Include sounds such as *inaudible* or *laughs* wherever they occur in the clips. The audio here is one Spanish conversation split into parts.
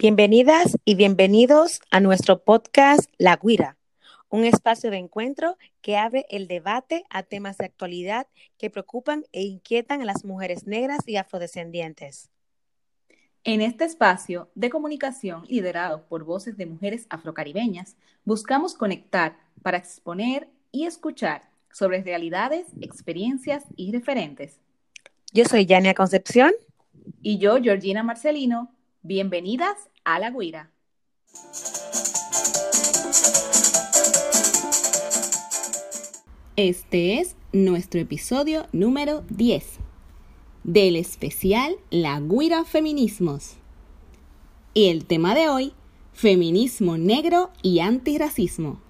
Bienvenidas y bienvenidos a nuestro podcast La Guira, un espacio de encuentro que abre el debate a temas de actualidad que preocupan e inquietan a las mujeres negras y afrodescendientes. En este espacio de comunicación liderado por voces de mujeres afrocaribeñas, buscamos conectar para exponer y escuchar sobre realidades, experiencias y referentes. Yo soy Yania Concepción. Y yo, Georgina Marcelino. Bienvenidas a La Guira. Este es nuestro episodio número 10 del especial La Guira Feminismos. Y el tema de hoy, feminismo negro y antirracismo.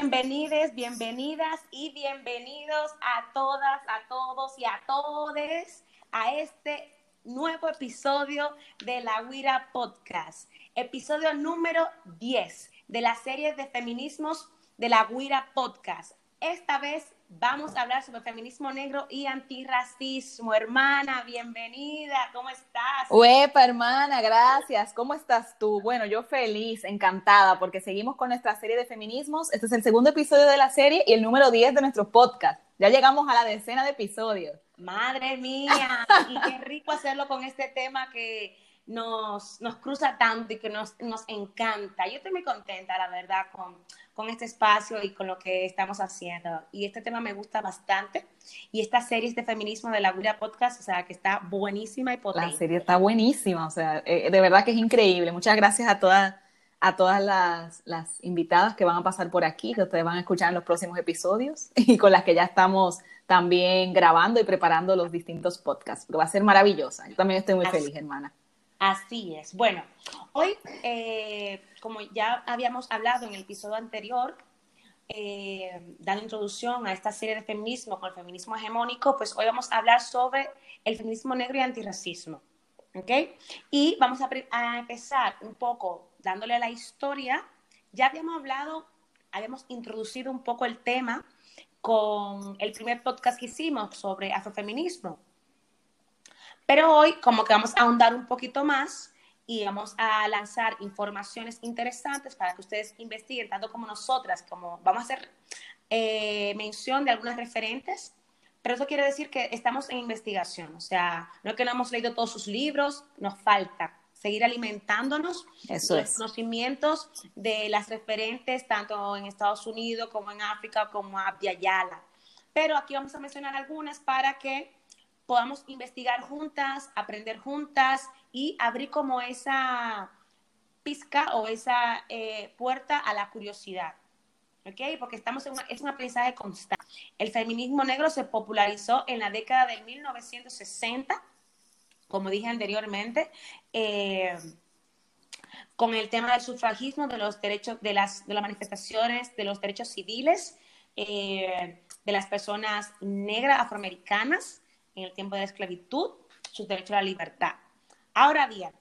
Bienvenidas, bienvenidas y bienvenidos a todas, a todos y a todes a este nuevo episodio de la Guira Podcast, episodio número 10 de la serie de feminismos de la Guira Podcast. Esta vez vamos a hablar sobre feminismo negro y antirracismo. Hermana, bienvenida, ¿cómo estás? Uepa, hermana, gracias. ¿Cómo estás tú? Bueno, yo feliz, encantada, porque seguimos con nuestra serie de feminismos. Este es el segundo episodio de la serie y el número 10 de nuestro podcast. Ya llegamos a la decena de episodios. Madre mía, y qué rico hacerlo con este tema que nos, nos cruza tanto y que nos, nos encanta. Yo estoy muy contenta, la verdad, con, con este espacio y con lo que estamos haciendo. Y este tema me gusta bastante. Y esta serie de feminismo de la Guria Podcast, o sea, que está buenísima y potente. La serie está buenísima, o sea, eh, de verdad que es increíble. Muchas gracias a todas a todas las, las, invitadas que van a pasar por aquí, que ustedes van a escuchar en los próximos episodios *laughs* y con las que ya estamos también grabando y preparando los distintos podcasts, porque va a ser maravillosa. Yo también estoy muy feliz, hermana. Así es. Bueno, hoy, eh, como ya habíamos hablado en el episodio anterior, eh, dando introducción a esta serie de feminismo con el feminismo hegemónico, pues hoy vamos a hablar sobre el feminismo negro y antirracismo. ¿Ok? Y vamos a, a empezar un poco dándole la historia. Ya habíamos hablado, habíamos introducido un poco el tema con el primer podcast que hicimos sobre afrofeminismo. Pero hoy como que vamos a ahondar un poquito más y vamos a lanzar informaciones interesantes para que ustedes investiguen, tanto como nosotras, como vamos a hacer eh, mención de algunas referentes, pero eso quiere decir que estamos en investigación, o sea, no es que no hemos leído todos sus libros, nos falta seguir alimentándonos eso de los conocimientos de las referentes, tanto en Estados Unidos como en África, como Abya Yala. Pero aquí vamos a mencionar algunas para que podamos investigar juntas, aprender juntas y abrir como esa pizca o esa eh, puerta a la curiosidad. ¿Ok? Porque estamos en es un aprendizaje constante. El feminismo negro se popularizó en la década de 1960, como dije anteriormente, eh, con el tema del sufragismo, de los derechos, de las, de las manifestaciones, de los derechos civiles, eh, de las personas negras afroamericanas, en el tiempo de la esclavitud, sus derechos a la libertad. Ahora bien,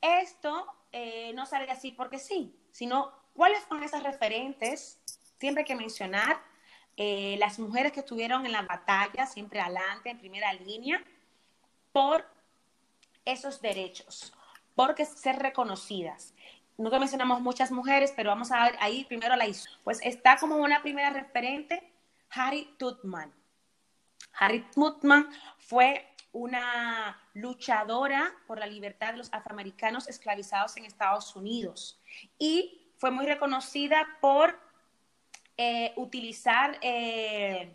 esto eh, no sale así porque sí, sino cuáles son esas referentes, siempre hay que mencionar eh, las mujeres que estuvieron en la batalla, siempre adelante, en primera línea, por esos derechos, porque ser reconocidas. Nunca mencionamos muchas mujeres, pero vamos a ver ahí primero la Pues está como una primera referente, Harry Tutman. Harriet Tubman fue una luchadora por la libertad de los afroamericanos esclavizados en Estados Unidos y fue muy reconocida por eh, utilizar eh,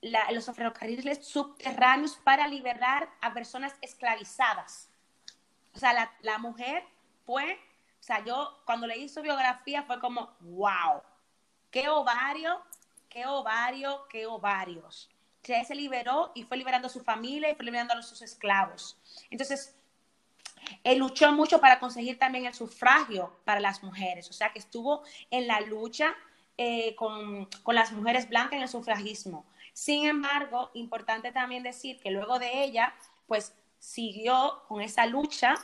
los ferrocarriles subterráneos para liberar a personas esclavizadas. O sea, la, la mujer fue, o sea, yo cuando leí su biografía fue como, wow, qué ovario, qué ovario, qué ovarios se, se liberó y fue liberando a su familia y fue liberando a sus esclavos. Entonces, él luchó mucho para conseguir también el sufragio para las mujeres, o sea que estuvo en la lucha eh, con, con, las mujeres blancas en el sufragismo. Sin embargo, importante también decir que luego de ella, pues siguió con esa lucha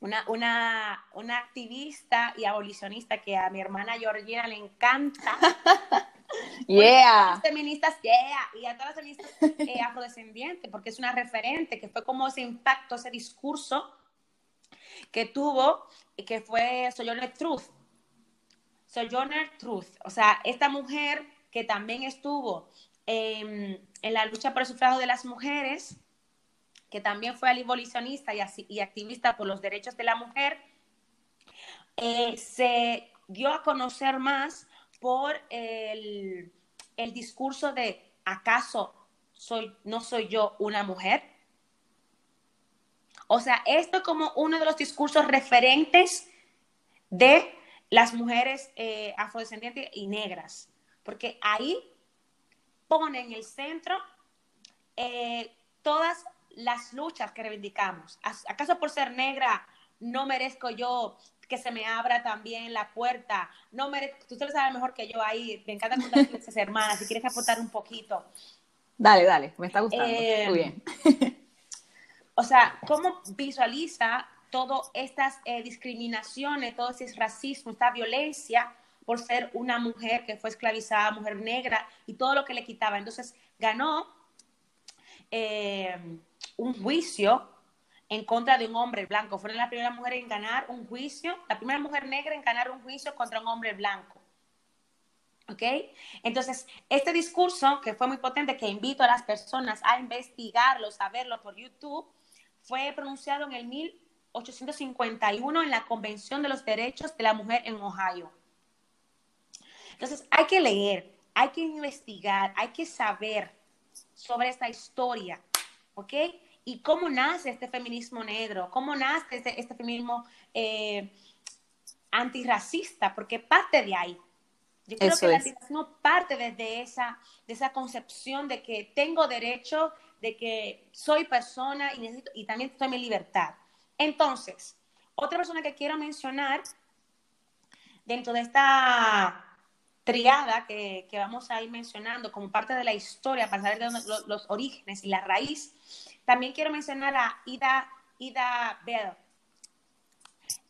una, una, una activista y abolicionista que a mi hermana Georgina le encanta, *laughs* *laughs* Yeah. feministas, yeah, y a todas las feministas eh, *laughs* afrodescendientes, porque es una referente, que fue como ese impacto, ese discurso que tuvo, que fue Sojourner Truth. Sojourner Truth, o sea, esta mujer que también estuvo en la lucha por el sufragio de las mujeres, que también fue abolicionista y, y activista por los derechos de la mujer, eh, se dio a conocer más por el, discurso de ¿acaso soy, no soy yo una mujer? O sea, esto como uno de los discursos referentes de las mujeres eh, afrodescendientes y negras, porque ahí pone en el centro eh, todas las luchas que reivindicamos. ¿Acaso por ser negra no merezco yo que se me abra también la puerta. No me, tú lo sabes mejor que yo ahí. Me encanta contar *laughs* esas hermanas. Si quieres aportar un poquito. Dale, dale, me está gustando. Eh, Muy bien. *laughs* o sea, ¿cómo visualiza todas estas eh, discriminaciones, todo ese racismo, esta violencia por ser una mujer que fue esclavizada, mujer negra y todo lo que le quitaba? Entonces, ganó eh, un juicio en contra de un hombre blanco. Fueron la primera mujer en ganar un juicio, la primera mujer negra en ganar un juicio contra un hombre blanco. ¿Ok? Entonces, este discurso, que fue muy potente, que invito a las personas a investigarlo, a verlo por YouTube, fue pronunciado en el 1851 en la Convención de los Derechos de la Mujer en Ohio. Entonces, hay que leer, hay que investigar, hay que saber sobre esta historia, ¿ok? Y cómo nace este feminismo negro, cómo nace este, este feminismo eh, antirracista, porque parte de ahí. Yo creo que el antirracismo parte desde esa, de esa concepción de que tengo derecho, de que soy persona y, necesito, y también estoy en mi libertad. Entonces, otra persona que quiero mencionar dentro de esta triada que, vamos a ir mencionando como parte de la historia, para saber de los, los orígenes y la raíz, también quiero mencionar a Ida, Ida Bell.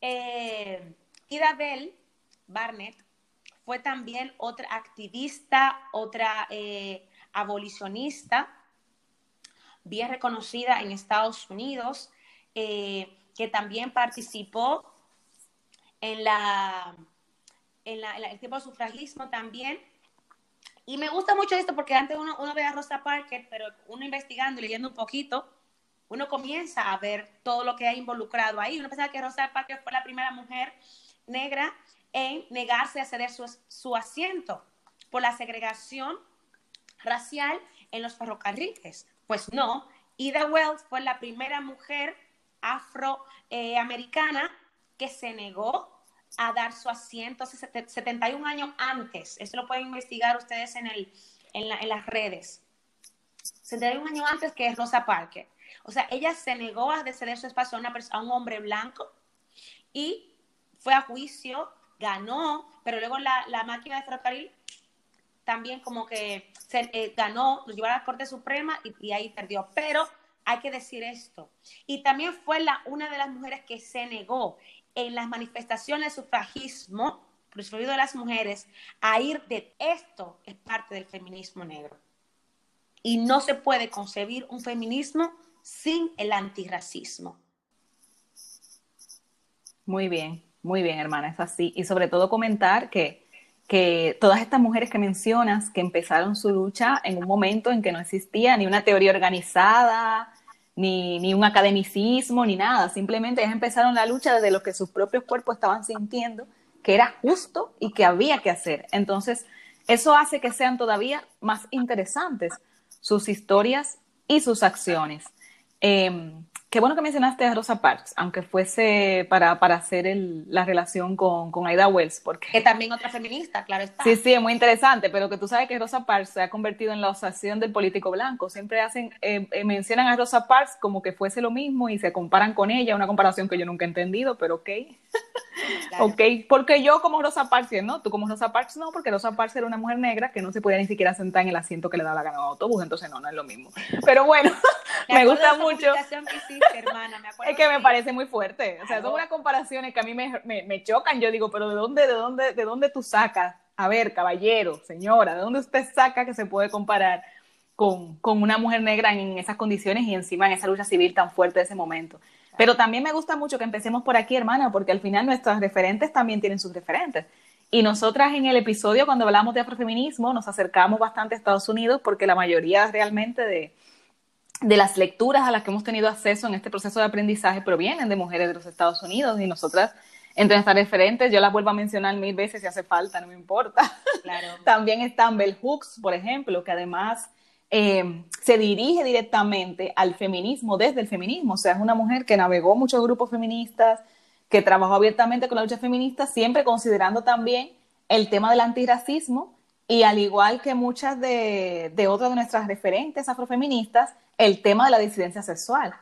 Eh, Ida Bell Barnett fue también otra activista, otra eh, abolicionista, bien reconocida en Estados Unidos, eh, que también participó en, la, en, el tiempo del sufragismo también y me gusta mucho esto porque antes uno, uno ve a Rosa Parker, pero uno investigando y leyendo un poquito, uno comienza a ver todo lo que ha involucrado ahí. Uno pensaba que Rosa Parker fue la primera mujer negra en negarse a ceder su, su asiento por la segregación racial en los ferrocarriles. Pues no, Ida Wells fue la primera mujer afroamericana que se negó a dar su asiento 71 años antes. Eso lo pueden investigar ustedes en, el, en, la, en las redes. 71 años antes que Rosa Parker. O sea, ella se negó a ceder su espacio a, una a un hombre blanco y fue a juicio, ganó, pero luego la, la máquina de ferrocarril también como que se, eh, ganó, lo llevó a la Corte Suprema y, y, ahí perdió. Pero hay que decir esto. Y también fue la, una de las mujeres que se negó en las manifestaciones del sufragismo, de las mujeres, a ir de esto es parte del feminismo negro. Y no se puede concebir un feminismo sin el antirracismo. Muy bien, muy bien, hermana, es así. Y sobre todo comentar que, que todas estas mujeres que mencionas, que empezaron su lucha en un momento en que no existía ni una teoría organizada, ni, un academicismo, ni nada. Simplemente empezaron la lucha desde lo que sus propios cuerpos estaban sintiendo, que era justo y que había que hacer. Entonces, eso hace que sean todavía más interesantes sus historias y sus acciones. Em, Qué bueno que mencionaste a Rosa Parks, aunque fuese para, para hacer la relación con, con Aida Wells. Porque... Que también otra feminista, claro está. Sí, sí, es muy interesante, pero que tú sabes que Rosa Parks se ha convertido en la oscilación del político blanco. Siempre hacen, eh, eh, mencionan a Rosa Parks como que fuese lo mismo y se comparan con ella, una comparación que yo nunca he entendido, pero ok. *laughs* Ok, porque yo como Rosa Parks, ¿no? Tú como Rosa Parks no, porque Rosa Parks era una mujer negra que no se podía ni siquiera sentar en el asiento que le daba la gana al autobús, entonces no, no es lo mismo. Pero bueno, *laughs* me, gusta mucho. Es que me parece muy fuerte. O sea, son unas comparaciones que a mí me, me, chocan. Yo digo, pero ¿de dónde, de dónde, de dónde tú sacas a ver, caballero, señora, ¿de dónde usted saca que se puede comparar con, con una mujer negra en esas condiciones y encima en esa lucha civil tan fuerte de ese momento? Pero también me gusta mucho que empecemos por aquí, hermana, porque al final nuestros referentes también tienen sus referentes. Y nosotras en el episodio, cuando hablamos de afrofeminismo, nos acercamos bastante a Estados Unidos porque la mayoría realmente de, de las lecturas a las que hemos tenido acceso en este proceso de aprendizaje provienen de mujeres de los Estados Unidos y nosotras entre nuestras referentes, yo las vuelvo a mencionar mil veces si hace falta, no me importa. Claro. *laughs* También está Bell Hooks, por ejemplo, que además eh, se dirige directamente al feminismo desde el feminismo. O sea, es una mujer que navegó muchos grupos feministas, que trabajó abiertamente con la lucha feminista, siempre considerando también el tema del antirracismo y al igual que muchas de, otras de nuestras referentes afrofeministas, el tema de la disidencia sexual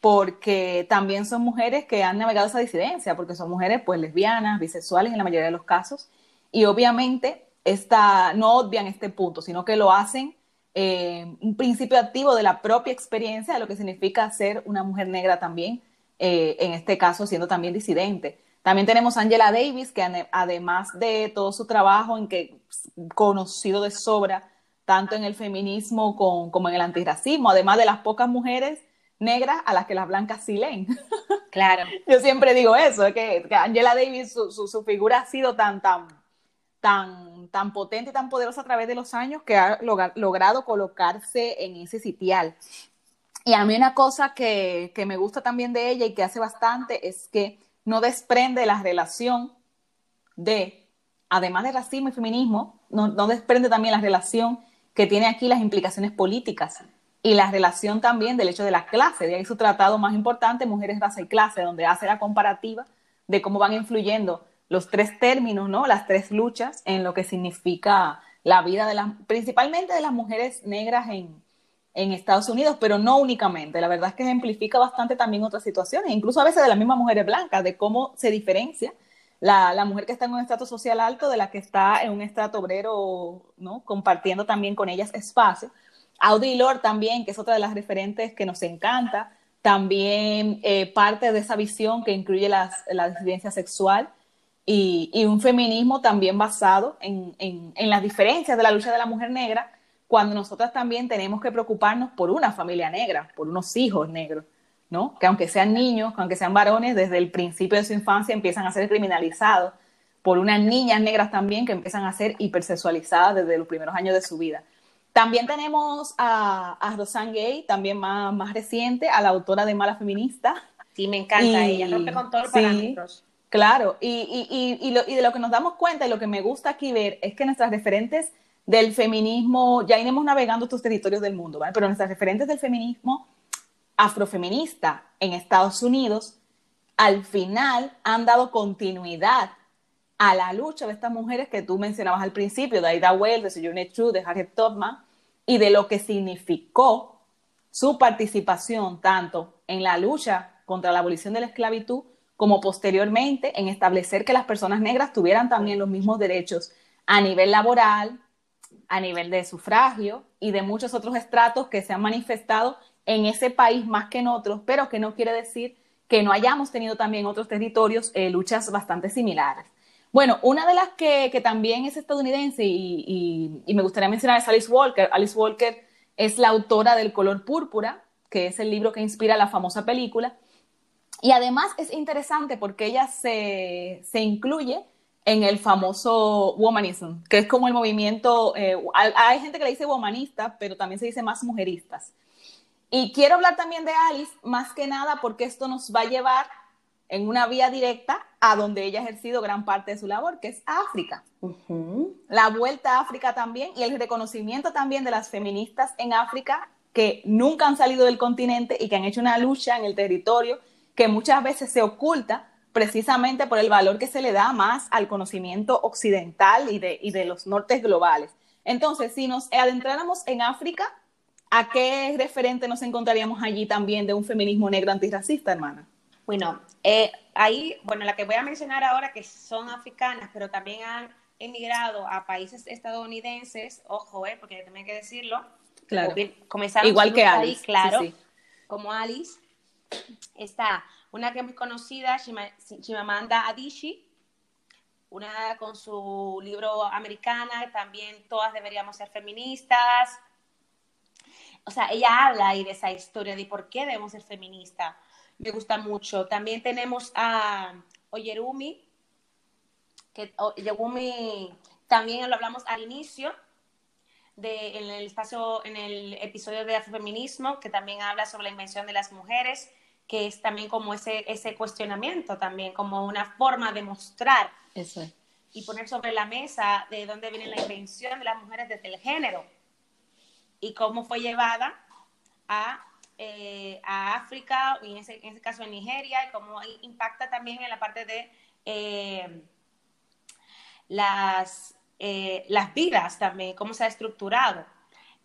porque también son mujeres que han navegado esa disidencia, porque son mujeres pues lesbianas, bisexuales en la mayoría de los casos, y obviamente esta, no obvian este punto, sino que lo hacen eh, un principio activo de la propia experiencia de lo que significa ser una mujer negra también, eh, en este caso siendo también disidente. También tenemos Angela Davis, que además de todo su trabajo en que conocido de sobra, tanto en el feminismo como en el antirracismo, además de las pocas mujeres negras a las que las blancas sí leen. *laughs* Claro. Yo siempre digo eso, que, Angela Davis, su, su, figura ha sido tan, tan, tan, tan potente y tan poderosa a través de los años que ha logrado colocarse en ese sitial. Y a mí una cosa que, que, me gusta también de ella y que hace bastante es que no desprende la relación de, además de racismo y feminismo, no, no desprende también la relación que tiene aquí las implicaciones políticas y la relación también del hecho de la clase, de ahí su tratado más importante, Mujeres, Raza y Clase, donde hace la comparativa de cómo van influyendo los tres términos, ¿no? Las tres luchas en lo que significa la vida de las, principalmente de las mujeres negras en, en Estados Unidos, pero no únicamente. La verdad es que ejemplifica bastante también otras situaciones, incluso a veces de las mismas mujeres blancas, de cómo se diferencia la, la, mujer que está en un estrato social alto de la que está en un estrato obrero, ¿no? Compartiendo también con ellas espacio. Audre Lorde también, que es otra de las referentes que nos encanta, también eh, parte de esa visión que incluye las, la disidencia sexual y, y, un feminismo también basado en, en, en, las diferencias de la lucha de la mujer negra, cuando nosotras también tenemos que preocuparnos por una familia negra, por unos hijos negros, ¿no? Que aunque sean niños, aunque sean varones, desde el principio de su infancia empiezan a ser criminalizados, por unas niñas negras también que empiezan a ser hipersexualizadas desde los primeros años de su vida. También tenemos a, a Rosanne Gay, también más, más reciente, a la autora de Mala Feminista. Sí, me encanta ella, rompe con todos los sí, parámetros. Claro, y, y, y, lo, y, de lo que nos damos cuenta y lo que me gusta aquí ver es que nuestras referentes del feminismo, ya iremos navegando estos territorios del mundo, ¿vale? pero nuestras referentes del feminismo afrofeminista en Estados Unidos, al final han dado continuidad a la lucha de estas mujeres que tú mencionabas al principio, de Aida Wells, de Sojourner Truth, de Harriet Tubman, y de lo que significó su participación tanto en la lucha contra la abolición de la esclavitud como posteriormente en establecer que las personas negras tuvieran también los mismos derechos a nivel laboral, a nivel de sufragio y de muchos otros estratos que se han manifestado en ese país más que en otros, pero que no quiere decir que no hayamos tenido también otros territorios eh, luchas bastante similares. Bueno, una de las que, que también es estadounidense y, y, y, me gustaría mencionar es Alice Walker. Alice Walker es la autora del color púrpura, que es el libro que inspira la famosa película. Y además es interesante porque ella se, se incluye en el famoso womanism, que es como el movimiento, eh, hay gente que le dice womanista, pero también se dice más mujeristas. Y quiero hablar también de Alice, más que nada porque esto nos va a llevar en una vía directa a donde ella ha ejercido gran parte de su labor, que es África. Uh -huh. La vuelta a África también y el reconocimiento también de las feministas en África que nunca han salido del continente y que han hecho una lucha en el territorio que muchas veces se oculta precisamente por el valor que se le da más al conocimiento occidental y de, y de los nortes globales. Entonces, si nos adentráramos en África, ¿a qué referente nos encontraríamos allí también de un feminismo negro antirracista, hermana? Bueno, eh, ahí, bueno, la que voy a mencionar ahora, que son africanas, pero también han emigrado a países estadounidenses, ojo, eh, porque también hay que decirlo. Claro. Igual que Alice. Ahí, claro, sí, sí. como Alice. Está una que es muy conocida, Chimamanda Adichie, una con su libro Americana, también todas deberíamos ser feministas. O sea, ella habla ahí de esa historia de por qué debemos ser feministas. Me gusta mucho. También tenemos a Oyerumi, que Oyerumi también lo hablamos al inicio, de, en el espacio, en el episodio de afrofeminismo, que también habla sobre la invención de las mujeres, que es también como ese, ese cuestionamiento, también como una forma de mostrar Eso y poner sobre la mesa de dónde viene la invención de las mujeres desde el género y cómo fue llevada a, eh, a África, y en ese, en ese, caso en Nigeria, y cómo impacta también en la parte de eh, las eh, las vidas también, cómo se ha estructurado.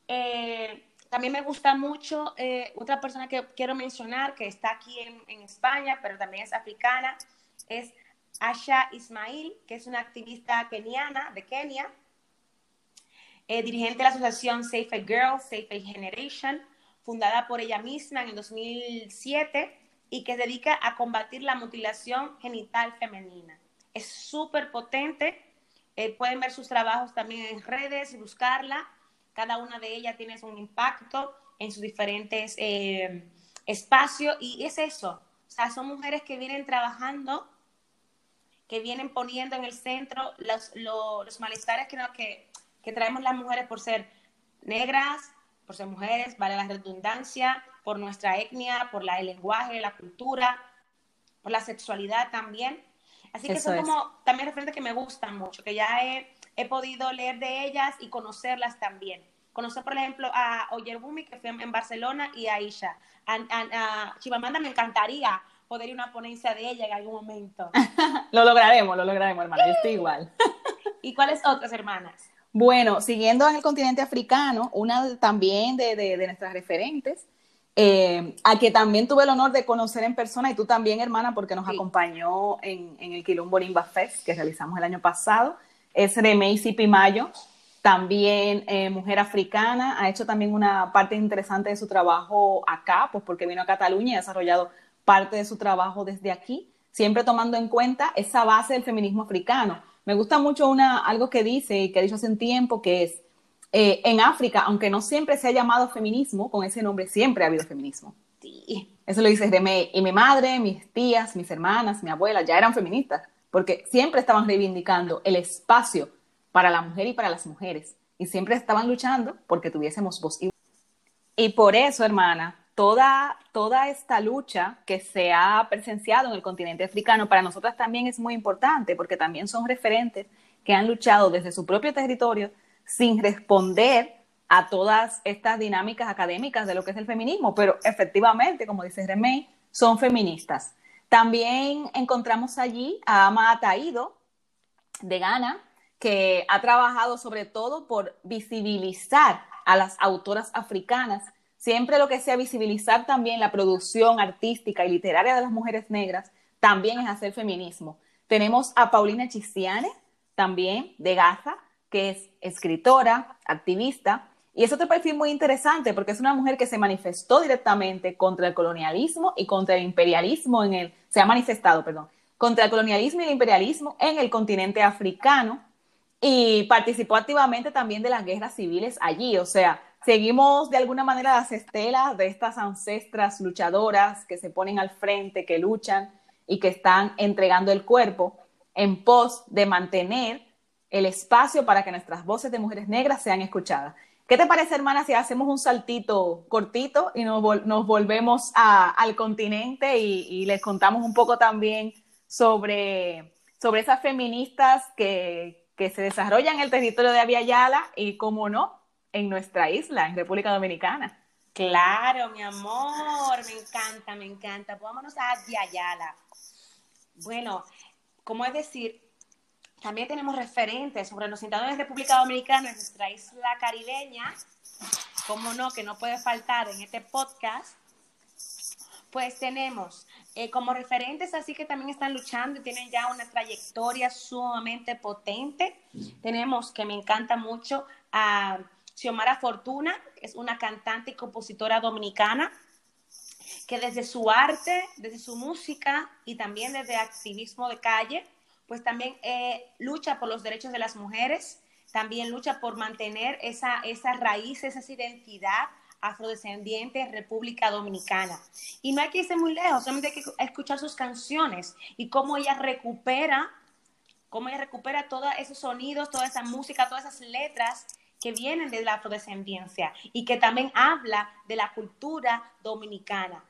Eh, también me gusta mucho eh, otra persona que quiero mencionar, que está aquí en, España, pero también es africana, es Asha Ismail, que es una activista keniana de Kenia, dirigente de la asociación Safe a Girl, Safe Generation, fundada por ella misma en el 2007 y que se dedica a combatir la mutilación genital femenina. Es súper potente eh, pueden ver sus trabajos también en redes y buscarla. Cada una de ellas tiene un impacto en sus diferentes eh, espacios y es eso. O sea, son mujeres que vienen trabajando, que vienen poniendo en el centro los, los, los malestares que, que, que traemos las mujeres por ser negras, por ser mujeres, vale la redundancia, por nuestra etnia, por la, el lenguaje, la cultura, por la sexualidad también. Así que son como también referentes que me gustan mucho, que ya he, he, podido leer de ellas y conocerlas también. Conocer, por ejemplo, a Oyerbumi, que fue en Barcelona, y a Isha. A, a, a Chivamanda me encantaría poder ir a una ponencia de ella en algún momento. *laughs* lo lograremos, lo lograremos, hermana. Yo estoy igual. *laughs* ¿Y cuáles otras hermanas? Bueno, siguiendo en el continente africano, una también de, de, de nuestras referentes eh, a que también tuve el honor de conocer en persona y tú también, hermana, porque nos sí. acompañó en, en, el Quilombo Limba Fest que realizamos el año pasado. Es Remey Pimayo, también eh, mujer africana, ha hecho también una parte interesante de su trabajo acá, pues porque vino a Cataluña y ha desarrollado parte de su trabajo desde aquí, siempre tomando en cuenta esa base del feminismo africano. Me gusta mucho una, algo que dice y que ha dicho hace un tiempo, que es, eh, en África, aunque no siempre se ha llamado feminismo, con ese nombre siempre ha habido feminismo. Sí. Eso lo dice Remé. Y mi madre, mis tías, mis hermanas, mi abuela ya eran feministas, porque siempre estaban reivindicando el espacio para la mujer y para las mujeres. Y siempre estaban luchando porque tuviésemos voz y Y por eso, hermana, toda, toda esta lucha que se ha presenciado en el continente africano para nosotras también es muy importante, porque también son referentes que han luchado desde su propio territorio sin responder a todas estas dinámicas académicas de lo que es el feminismo, pero efectivamente, como dice Remey, son feministas. También encontramos allí a Ama Ataído, de Ghana, que ha trabajado sobre todo por visibilizar a las autoras africanas. Siempre lo que sea visibilizar también la producción artística y literaria de las mujeres negras, también es hacer feminismo. Tenemos a Paulina Chisiane, también de Gaza, que es escritora, activista, y es otro perfil muy interesante porque es una mujer que se manifestó directamente contra el colonialismo y contra el imperialismo en el, se ha manifestado, perdón, contra el colonialismo y el imperialismo en el continente africano y participó activamente también de las guerras civiles allí, o sea, seguimos de alguna manera las estelas de estas ancestras luchadoras que se ponen al frente, que luchan y que están entregando el cuerpo en pos de mantener el espacio para que nuestras voces de mujeres negras sean escuchadas. ¿Qué te parece, hermana, si hacemos un saltito cortito y nos, vol nos volvemos al continente y, les contamos un poco también sobre, sobre esas feministas que, que se desarrollan en el territorio de Aviala y, como no, en nuestra isla, en República Dominicana? Claro, mi amor, me encanta, me encanta. Pues vámonos a Aviala. Bueno, como es decir, también tenemos referentes sobre los sentadores de República Dominicana, en nuestra isla caribeña, como no, que no puede faltar en este podcast. Pues tenemos eh, como referentes así que también están luchando y tienen ya una trayectoria sumamente potente. Tenemos, que me encanta mucho, a Xiomara Fortuna, que es una cantante y compositora dominicana, que desde su arte, desde su música y también desde activismo de calle, pues también eh, lucha por los derechos de las mujeres, también lucha por mantener esa, esa raíz, esa identidad afrodescendiente República Dominicana. Y no hay que irse muy lejos, solamente hay que escuchar sus canciones y cómo ella recupera, cómo ella recupera todos esos sonidos, toda esa música, todas esas letras que vienen de la afrodescendencia y que también habla de la cultura dominicana,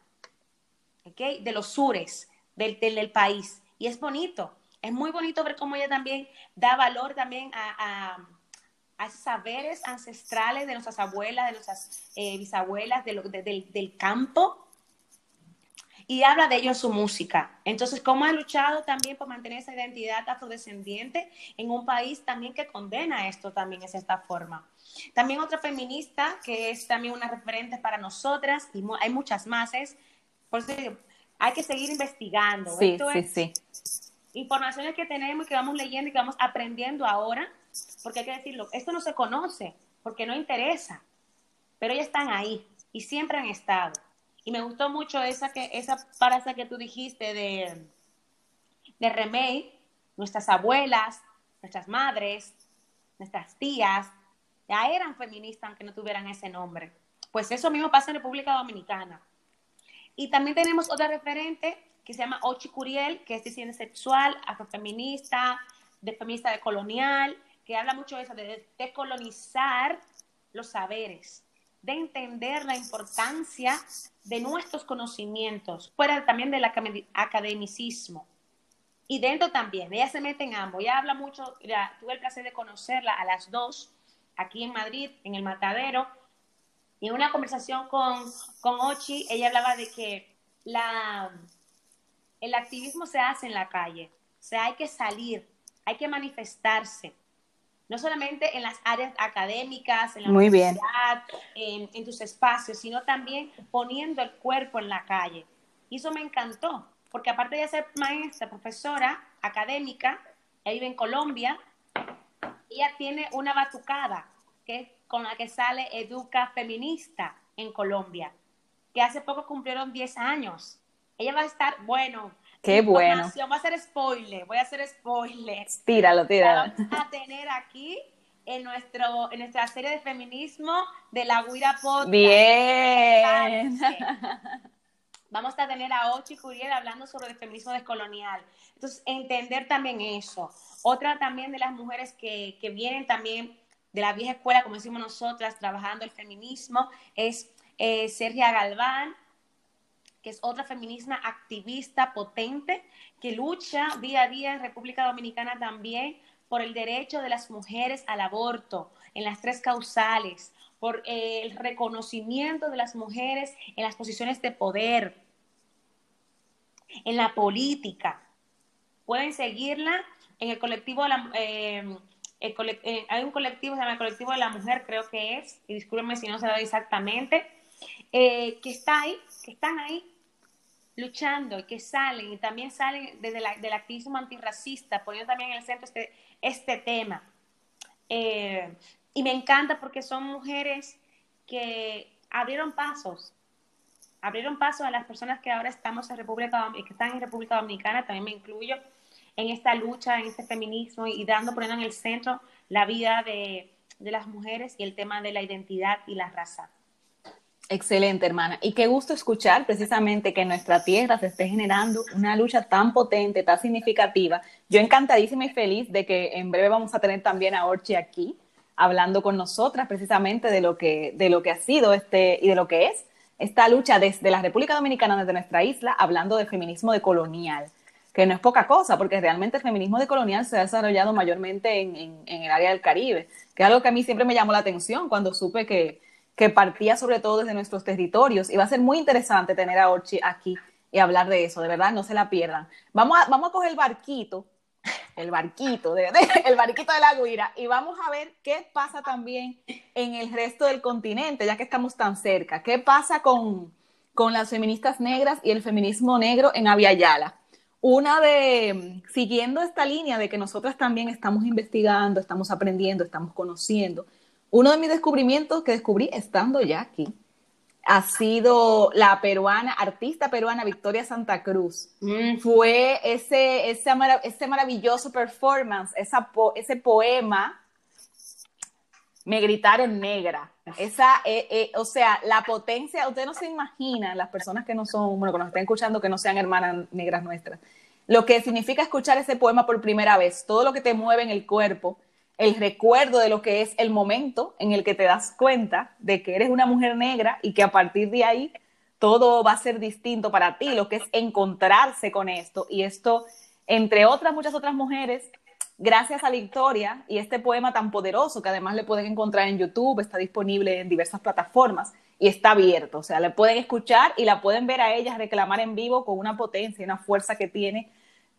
de los sures del, del, país. Y es bonito, es muy bonito ver cómo ella también da valor también a a saberes ancestrales de nuestras abuelas, de nuestras eh, bisabuelas, del, campo, y habla de ello en su música. Entonces, ¿cómo ha luchado también por mantener esa identidad afrodescendiente en un país también que condena esto también es esta forma? También otra feminista que es también una referente para nosotras, y hay muchas más, es, por eso hay que seguir investigando. Sí, sí, sí. Informaciones que tenemos y que vamos leyendo y que vamos aprendiendo ahora porque hay que decirlo, esto no se conoce, porque no interesa, pero ellas están ahí y siempre han estado. Y me gustó mucho esa, que, esa frase que tú dijiste de, de Remey, nuestras abuelas, nuestras madres, nuestras tías, ya eran feministas aunque no tuvieran ese nombre. Pues eso mismo pasa en República Dominicana. Y también tenemos otra referente que se llama Ochi Curiel, que es diseño sexual, afrofeminista, de feminista de colonial, que habla mucho de eso, de decolonizar los saberes, de entender la importancia de nuestros conocimientos, fuera también del academicismo. Y dentro también, ella se mete en ambos, ella habla mucho, ya, tuve el placer de conocerla a las dos, aquí en Madrid, en el Matadero, y en una conversación con, con Ochi, ella hablaba de que la, el activismo se hace en la calle, o sea, hay que salir, hay que manifestarse, no solamente en las áreas académicas, en la universidad, En, tus espacios, sino también poniendo el cuerpo en la calle. Y eso me encantó, porque aparte de ser maestra, profesora académica, ella vive en Colombia, ella tiene una batucada que con la que sale Educa Feminista en Colombia, que hace poco cumplieron 10 años. Ella va a estar, bueno, Qué bueno. Voy a hacer spoiler, voy a hacer spoiler. Tíralo, tíralo. vamos a tener aquí en, nuestro, en nuestra serie de feminismo de la Guira Podcast. Bien. Vamos a tener a Ochi Curiel hablando sobre el feminismo descolonial. Entonces, entender también eso. Otra también de las mujeres que, que vienen también de la vieja escuela, como decimos nosotras, trabajando el feminismo, es eh, Sergia Galván, que es otra feminista activista potente que lucha día a día en República Dominicana también por el derecho de las mujeres al aborto en las tres causales, por eh, el reconocimiento de las mujeres en las posiciones de poder, en la política. Pueden seguirla en el colectivo de la, eh, eh, hay un colectivo, se llama el colectivo de la mujer, creo que es, y discúlpenme si no se exactamente, que está ahí, que están ahí luchando y que salen y también salen desde la, del activismo antirracista, poniendo también en el centro este, este tema. Eh, y me encanta porque son mujeres que abrieron pasos, abrieron pasos a las personas que ahora estamos en República que están en República Dominicana, también me incluyo en esta lucha, en este feminismo y dando, poniendo en el centro la vida de, de las mujeres y el tema de la identidad y la raza. Excelente, hermana. Y qué gusto escuchar precisamente que en nuestra tierra se esté generando una lucha tan potente, tan significativa. Yo encantadísima y feliz de que en breve vamos a tener también a Orchi aquí hablando con nosotras precisamente de lo que, de lo que ha sido este y de lo que es esta lucha desde la República Dominicana, desde nuestra isla, hablando de feminismo decolonial, que no es poca cosa, porque realmente el feminismo decolonial se ha desarrollado mayormente en, en el área del Caribe, que es algo que a mí siempre me llamó la atención cuando supe que que partía sobre todo desde nuestros territorios. Y va a ser muy interesante tener a Orchi aquí y hablar de eso, de verdad, no se la pierdan. Vamos a, vamos a coger el barquito, el barquito, de, el barquito de la Guira, y vamos a ver qué pasa también en el resto del continente, ya que estamos tan cerca. ¿Qué pasa con, con las feministas negras y el feminismo negro en Aviala? Una de, siguiendo esta línea de que nosotras también estamos investigando, estamos aprendiendo, estamos conociendo, uno de mis descubrimientos que descubrí estando ya aquí, ha sido la peruana, artista peruana Victoria Santa Cruz. Mm. Fue ese, ese, ese, maravilloso performance, esa ese poema, Me gritaron negra. Esa, eh, eh, o sea, la potencia, usted no se imagina, las personas que no son, bueno, que nos estén escuchando, que no sean hermanas negras nuestras, lo que significa escuchar ese poema por primera vez, todo lo que te mueve en el cuerpo, el recuerdo de lo que es el momento en el que te das cuenta de que eres una mujer negra y que a partir de ahí todo va a ser distinto para ti, lo que es encontrarse con esto. Y esto, entre otras muchas otras mujeres, gracias a Victoria y este poema tan poderoso que además le pueden encontrar en YouTube, está disponible en diversas plataformas y está abierto, o sea, le pueden escuchar y la pueden ver a ella reclamar en vivo con una potencia y una fuerza que tiene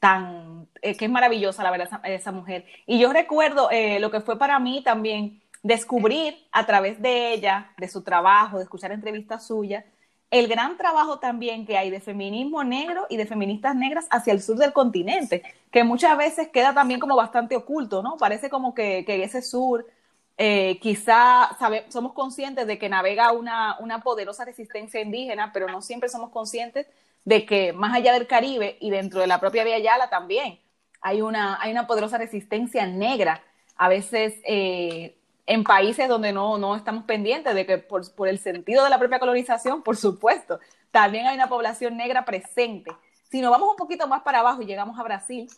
tan, eh, que es maravillosa la verdad esa, mujer. Y yo recuerdo eh, lo que fue para mí también descubrir a través de ella, de su trabajo, de escuchar entrevistas suyas, el gran trabajo también que hay de feminismo negro y de feministas negras hacia el sur del continente, que muchas veces queda también como bastante oculto, ¿no? Parece como que, que ese sur eh, quizá sabe, somos conscientes de que navega una, una poderosa resistencia indígena, pero no siempre somos conscientes de que más allá del Caribe y dentro de la propia Vía Yala también hay una, hay una poderosa resistencia negra. A veces eh, en países donde no, no estamos pendientes de que por, por, el sentido de la propia colonización, por supuesto, también hay una población negra presente. Si nos vamos un poquito más para abajo y llegamos a Brasil,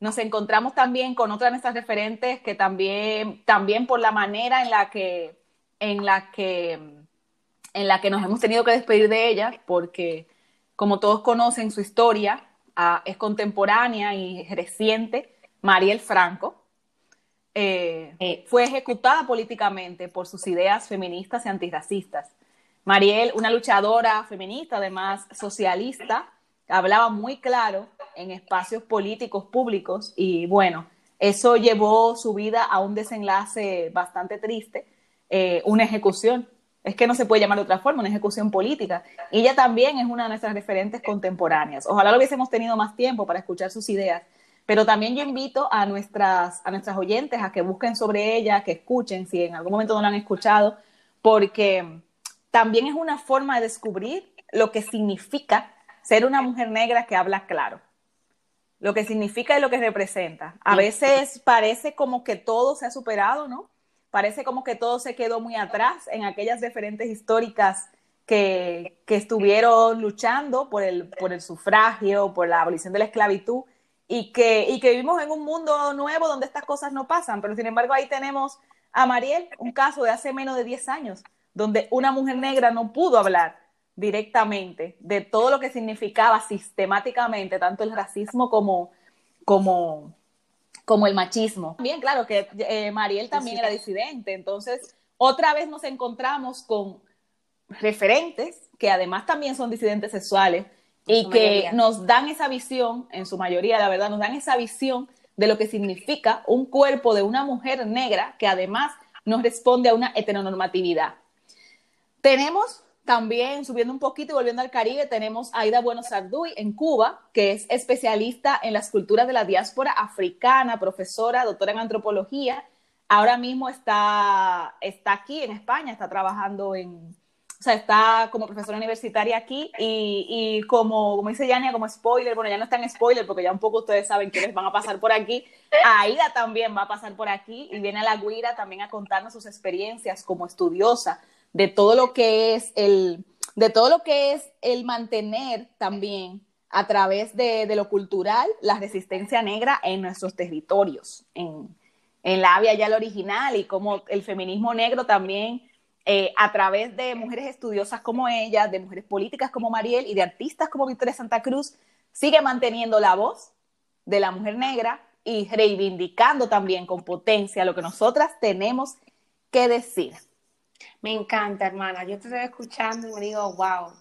nos encontramos también con otras de nuestras referentes que también, también por la manera en la que, en la que, en la que nos hemos tenido que despedir de ellas, porque como todos conocen su historia, ah, es contemporánea y reciente, Mariel Franco, eh, eh, fue ejecutada políticamente por sus ideas feministas y antirracistas. Mariel, una luchadora feminista, además socialista, hablaba muy claro en espacios políticos públicos y bueno, eso llevó su vida a un desenlace bastante triste, eh, una ejecución. Es que no se puede llamar de otra forma, una ejecución política. Y ella también es una de nuestras referentes contemporáneas. Ojalá lo hubiésemos tenido más tiempo para escuchar sus ideas pero también yo invito a nuestras, a nuestras oyentes a que busquen sobre ella, que escuchen, si en algún momento no la han escuchado, porque también es una forma de descubrir lo que significa ser una mujer negra que habla claro, lo que significa y lo que representa. A veces parece como que todo se ha superado, ¿no? Parece como que todo se quedó muy atrás en aquellas referentes históricas que, que estuvieron luchando por el, por el sufragio, por la abolición de la esclavitud y que, y que vivimos en un mundo nuevo donde estas cosas no pasan, pero sin embargo ahí tenemos a Mariel, un caso de hace menos de 10 años, donde una mujer negra no pudo hablar directamente de todo lo que significaba sistemáticamente tanto el racismo como, como, como el machismo. Bien, claro que eh, Mariel también era disidente, entonces otra vez nos encontramos con referentes que además también son disidentes sexuales, y que nos dan esa visión, en su mayoría, la verdad, nos dan esa visión de lo que significa un cuerpo de una mujer negra que además nos responde a una heteronormatividad. Tenemos también, subiendo un poquito y volviendo al Caribe, tenemos a Aida Bueno Sarduy en Cuba, que es especialista en las culturas de la diáspora africana, profesora, doctora en antropología. Ahora mismo está, está aquí en España, está trabajando en, o sea, está como profesora universitaria aquí y, y como, como dice Yania, como spoiler, bueno, ya no está en spoiler porque ya un poco ustedes saben quiénes van a pasar por aquí. Aida también va a pasar por aquí y viene a la Guira también a contarnos sus experiencias como estudiosa de todo lo que es el, de todo lo que es el mantener también a través de, de lo cultural la resistencia negra en nuestros territorios, en, en la Avia ya la original y como el feminismo negro también eh, a través de mujeres estudiosas como ella, de mujeres políticas como Mariel y de artistas como Victoria Santa Cruz, sigue manteniendo la voz de la mujer negra y reivindicando también con potencia lo que nosotras tenemos que decir. Me encanta, hermana. Yo te estoy escuchando y me digo, wow,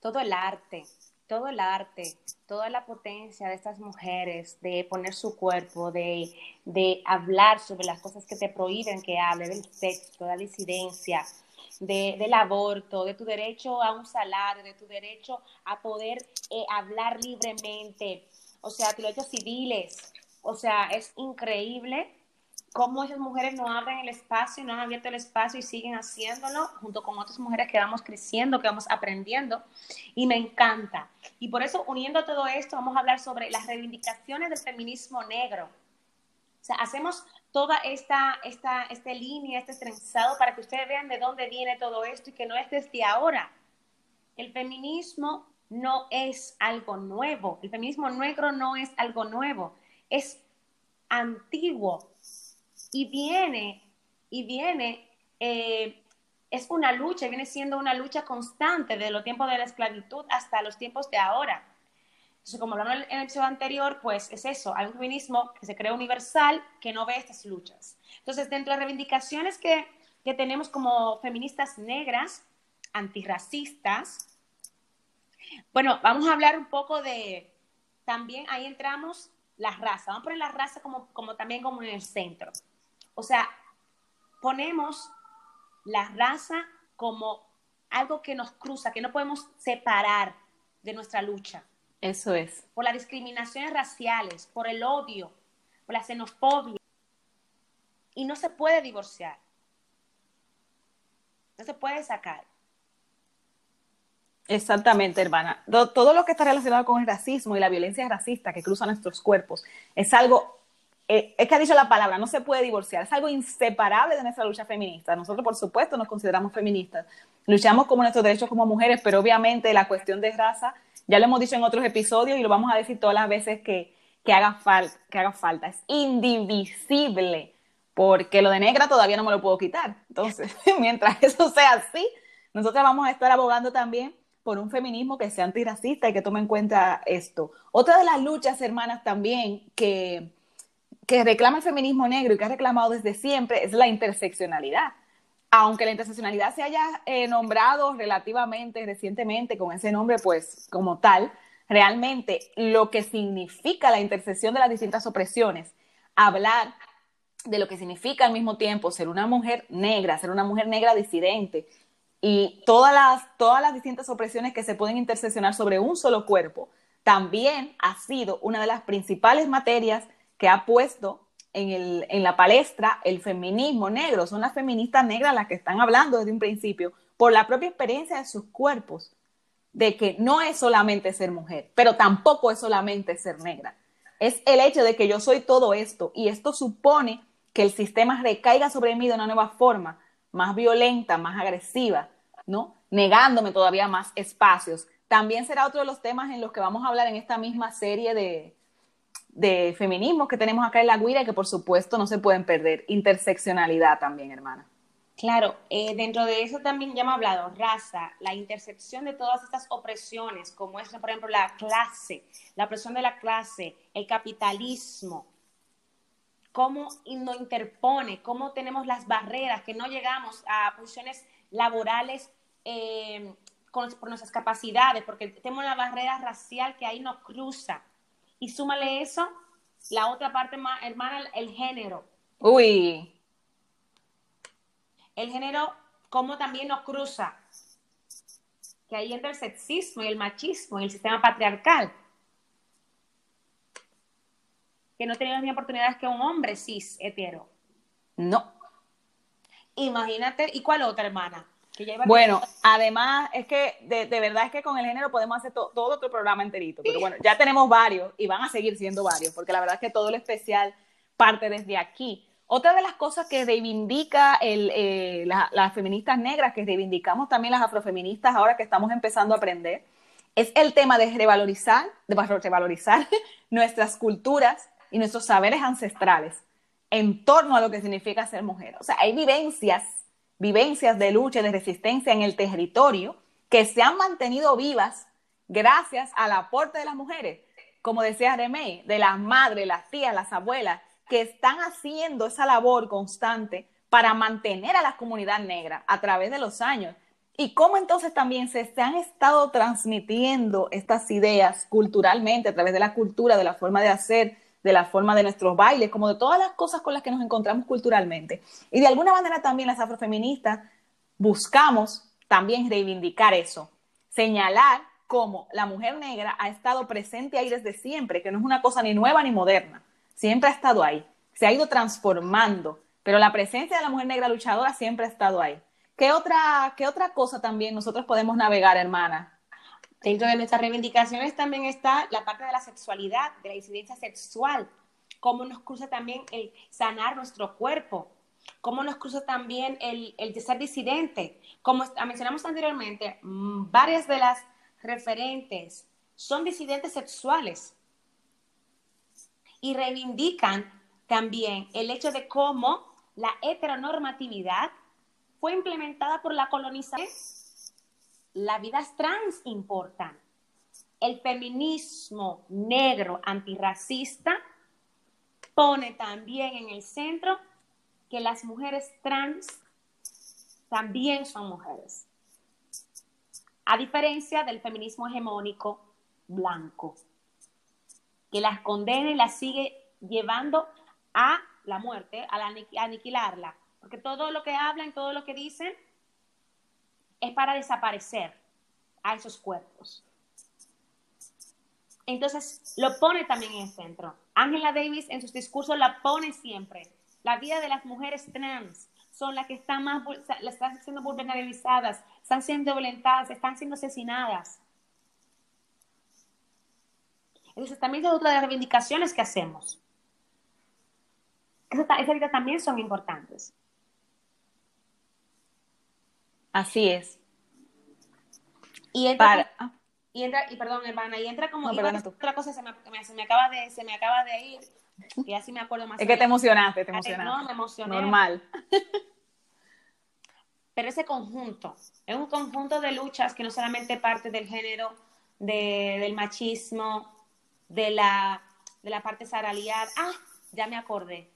todo el arte, todo el arte, toda la potencia de estas mujeres, de poner su cuerpo, de, de hablar sobre las cosas que te prohíben que hable, del sexo, de la disidencia, de, del aborto, de tu derecho a un salario, de tu derecho a poder eh, hablar libremente, o sea, tus derechos civiles. O sea, es increíble cómo esas mujeres no abren el espacio, no han abierto el espacio y siguen haciéndolo junto con otras mujeres que vamos creciendo, que vamos aprendiendo. Y me encanta. Y por eso, uniendo todo esto, vamos a hablar sobre las reivindicaciones del feminismo negro. O sea, hacemos toda esta, esta, esta línea, este trenzado para que ustedes vean de dónde viene todo esto y que no es desde ahora. El feminismo no es algo nuevo. El feminismo negro no es algo nuevo. Es antiguo y viene, y viene, eh, es una lucha, viene siendo una lucha constante de los tiempos de la esclavitud hasta los tiempos de ahora. Entonces, como hablamos en el episodio anterior, pues es eso, hay un feminismo que se crea universal que no ve estas luchas. Entonces, dentro de reivindicaciones que, que tenemos como feministas negras, antirracistas, bueno, vamos a hablar un poco de, también ahí entramos la raza, vamos a poner la raza como, como también como en el centro. O sea, ponemos la raza como algo que nos cruza, que no podemos separar de nuestra lucha. Eso es. Por las discriminaciones raciales, por el odio, por la xenofobia. Y no se puede divorciar. No se puede sacar. Exactamente, hermana. Todo lo que está relacionado con el racismo y la violencia racista que cruza nuestros cuerpos es algo eh, es que ha dicho la palabra, no se puede divorciar, es algo inseparable de nuestra lucha feminista. Nosotros, por supuesto, nos consideramos feministas, luchamos como nuestros derechos como mujeres, pero obviamente la cuestión de raza, ya lo hemos dicho en otros episodios y lo vamos a decir todas las veces que, que, haga, que haga falta, es indivisible, porque lo de negra todavía no me lo puedo quitar. Entonces, *laughs* mientras eso sea así, nosotros vamos a estar abogando también por un feminismo que sea antirracista y que tome en cuenta esto. Otra de las luchas, hermanas, también que que reclama el feminismo negro y que ha reclamado desde siempre es la interseccionalidad. Aunque la interseccionalidad se haya eh, nombrado relativamente recientemente con ese nombre, pues como tal, realmente lo que significa la intersección de las distintas opresiones, hablar de lo que significa al mismo tiempo ser una mujer negra, ser una mujer negra disidente y todas las, todas las distintas opresiones que se pueden interseccionar sobre un solo cuerpo, también ha sido una de las principales materias que ha puesto en, el, en, la palestra el feminismo negro. Son las feministas negras las que están hablando desde un principio, por la propia experiencia de sus cuerpos, de que no es solamente ser mujer, pero tampoco es solamente ser negra. Es el hecho de que yo soy todo esto y esto supone que el sistema recaiga sobre mí de una nueva forma, más violenta, más agresiva, ¿no? Negándome todavía más espacios. También será otro de los temas en los que vamos a hablar en esta misma serie de, de feminismo que tenemos acá en la Guira y que por supuesto no se pueden perder. Interseccionalidad también, hermana. Claro, eh, dentro de eso también ya hemos hablado, raza, la intersección de todas estas opresiones, como es, por ejemplo, la clase, la opresión de la clase, el capitalismo, cómo nos interpone, cómo tenemos las barreras, que no llegamos a posiciones laborales eh, por nuestras capacidades, porque tenemos la barrera racial que ahí nos cruza y súmale eso, la otra parte más, hermana, el género. Uy. El género, cómo también nos cruza. Que ahí entra el sexismo y el machismo y el sistema patriarcal. Que no tiene las mismas oportunidades que un hombre cis hetero. No. Imagínate, ¿y cuál otra hermana? Bueno, además es que de, verdad es que con el género podemos hacer todo otro programa enterito, pero bueno, ya tenemos varios y van a seguir siendo varios, porque la verdad es que todo lo especial parte desde aquí. Otra de las cosas que reivindica eh, las feministas negras, que reivindicamos también las afrofeministas ahora que estamos empezando a aprender, es el tema de revalorizar, de revalorizar *laughs* nuestras culturas y nuestros saberes ancestrales en torno a lo que significa ser mujer. O sea, hay vivencias vivencias de lucha y de resistencia en el territorio que se han mantenido vivas gracias al aporte de las mujeres, como decía Remey, de las madres, las tías, las abuelas, que están haciendo esa labor constante para mantener a la comunidad negra a través de los años. Y cómo entonces también se han estado transmitiendo estas ideas culturalmente a través de la cultura, de la forma de hacer, de la forma de nuestros bailes, como de todas las cosas con las que nos encontramos culturalmente. Y de alguna manera también las afrofeministas buscamos también reivindicar eso, señalar cómo la mujer negra ha estado presente ahí desde siempre, que no es una cosa ni nueva ni moderna, siempre ha estado ahí, se ha ido transformando, pero la presencia de la mujer negra luchadora siempre ha estado ahí. ¿Qué otra, qué otra cosa también nosotros podemos navegar, hermana? Dentro de nuestras reivindicaciones también está la parte de la sexualidad, de la incidencia sexual, cómo nos cruza también el sanar nuestro cuerpo, cómo nos cruza también el, el ser disidente. Como mencionamos anteriormente, mm, varias de las referentes son disidentes sexuales y reivindican también el hecho de cómo la heteronormatividad fue implementada por la colonización. Las vidas trans importan. El feminismo negro antirracista pone también en el centro que las mujeres trans también son mujeres. A diferencia del feminismo hegemónico blanco, que las condena y las sigue llevando a la muerte, a, aniquilarla. Porque todo lo que hablan, todo lo que dicen, es para desaparecer a esos cuerpos. Entonces, lo pone también en el centro. Angela Davis en sus discursos la pone siempre. La vida de las mujeres trans son las que están más, están siendo vulnerabilizadas, están siendo violentadas, están siendo asesinadas. Entonces, también es otra de las reivindicaciones que hacemos. Esas vidas también son importantes. Así es. Y entra, ah. y, entra y perdón, hermana, y entra como otra cosa se me, se me, acaba de se me acaba de ir y así me acuerdo más. Es que te emocionaste, te emocionaste. No, me emocioné. Normal. *laughs* Pero ese conjunto, es un conjunto de luchas que no solamente parte del género, de, del machismo, de la, de la parte salarial. Ah, ya me acordé.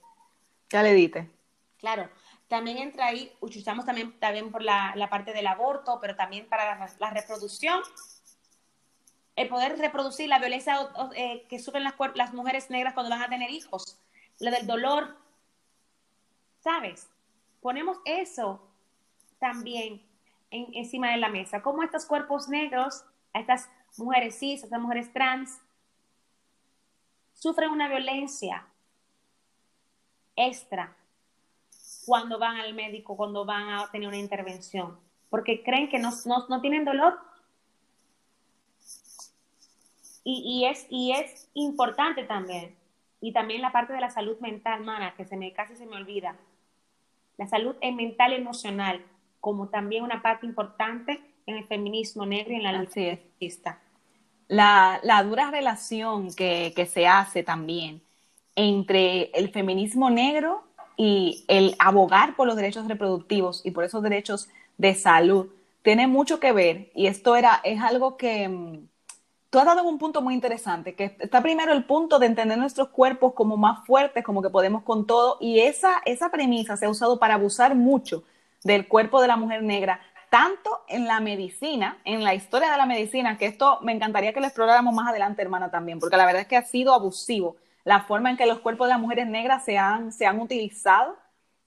Ya le dite. Claro, también entra ahí, usamos también, también por la, parte del aborto, pero también para la, reproducción. El poder reproducir la violencia eh, que sufren las, las mujeres negras cuando van a tener hijos, lo del dolor, ¿sabes? Ponemos eso también encima de la mesa. Cómo estos cuerpos negros, a estas mujeres cis, a estas mujeres trans, sufren una violencia extra cuando van al médico, cuando van a tener una intervención, porque creen que no, tienen dolor. Y, es, y es importante también, y también la parte de la salud mental, mana, que se me, casi se me olvida. La salud mental y emocional, como también una parte importante en el feminismo negro y en la lucha feminista. La, la, dura relación que, que se hace también entre el feminismo negro y el abogar por los derechos reproductivos y por esos derechos de salud tiene mucho que ver. Y esto era es algo que mm, tú has dado un punto muy interesante que está primero el punto de entender nuestros cuerpos como más fuertes como que podemos con todo. Y esa esa premisa se ha usado para abusar mucho del cuerpo de la mujer negra tanto en la medicina, en la historia de la medicina, que esto me encantaría que lo exploráramos más adelante, hermana, también, porque la verdad es que ha sido abusivo la forma en que los cuerpos de las mujeres negras se han, se han utilizado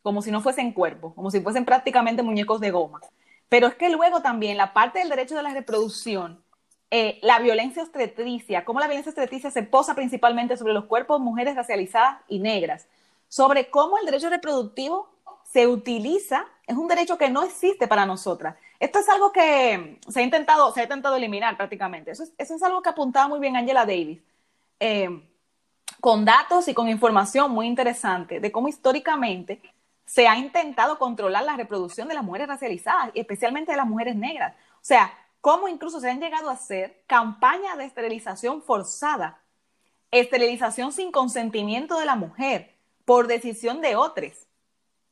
como si no fuesen cuerpos, como si fuesen prácticamente muñecos de goma. Pero es que luego también la parte del derecho de la reproducción, eh, la violencia obstetricia, cómo la violencia obstetricia se posa principalmente sobre los cuerpos de mujeres racializadas y negras, sobre cómo el derecho reproductivo se utiliza, es un derecho que no existe para nosotras. Esto es algo que se ha intentado, se ha intentado eliminar prácticamente. Eso es, eso es algo que apuntaba muy bien Angela Davis. Eh, con datos y con información muy interesante de cómo históricamente se ha intentado controlar la reproducción de las mujeres racializadas, y especialmente de las mujeres negras. O sea, cómo incluso se han llegado a hacer campañas de esterilización forzada, esterilización sin consentimiento de la mujer, por decisión de otros.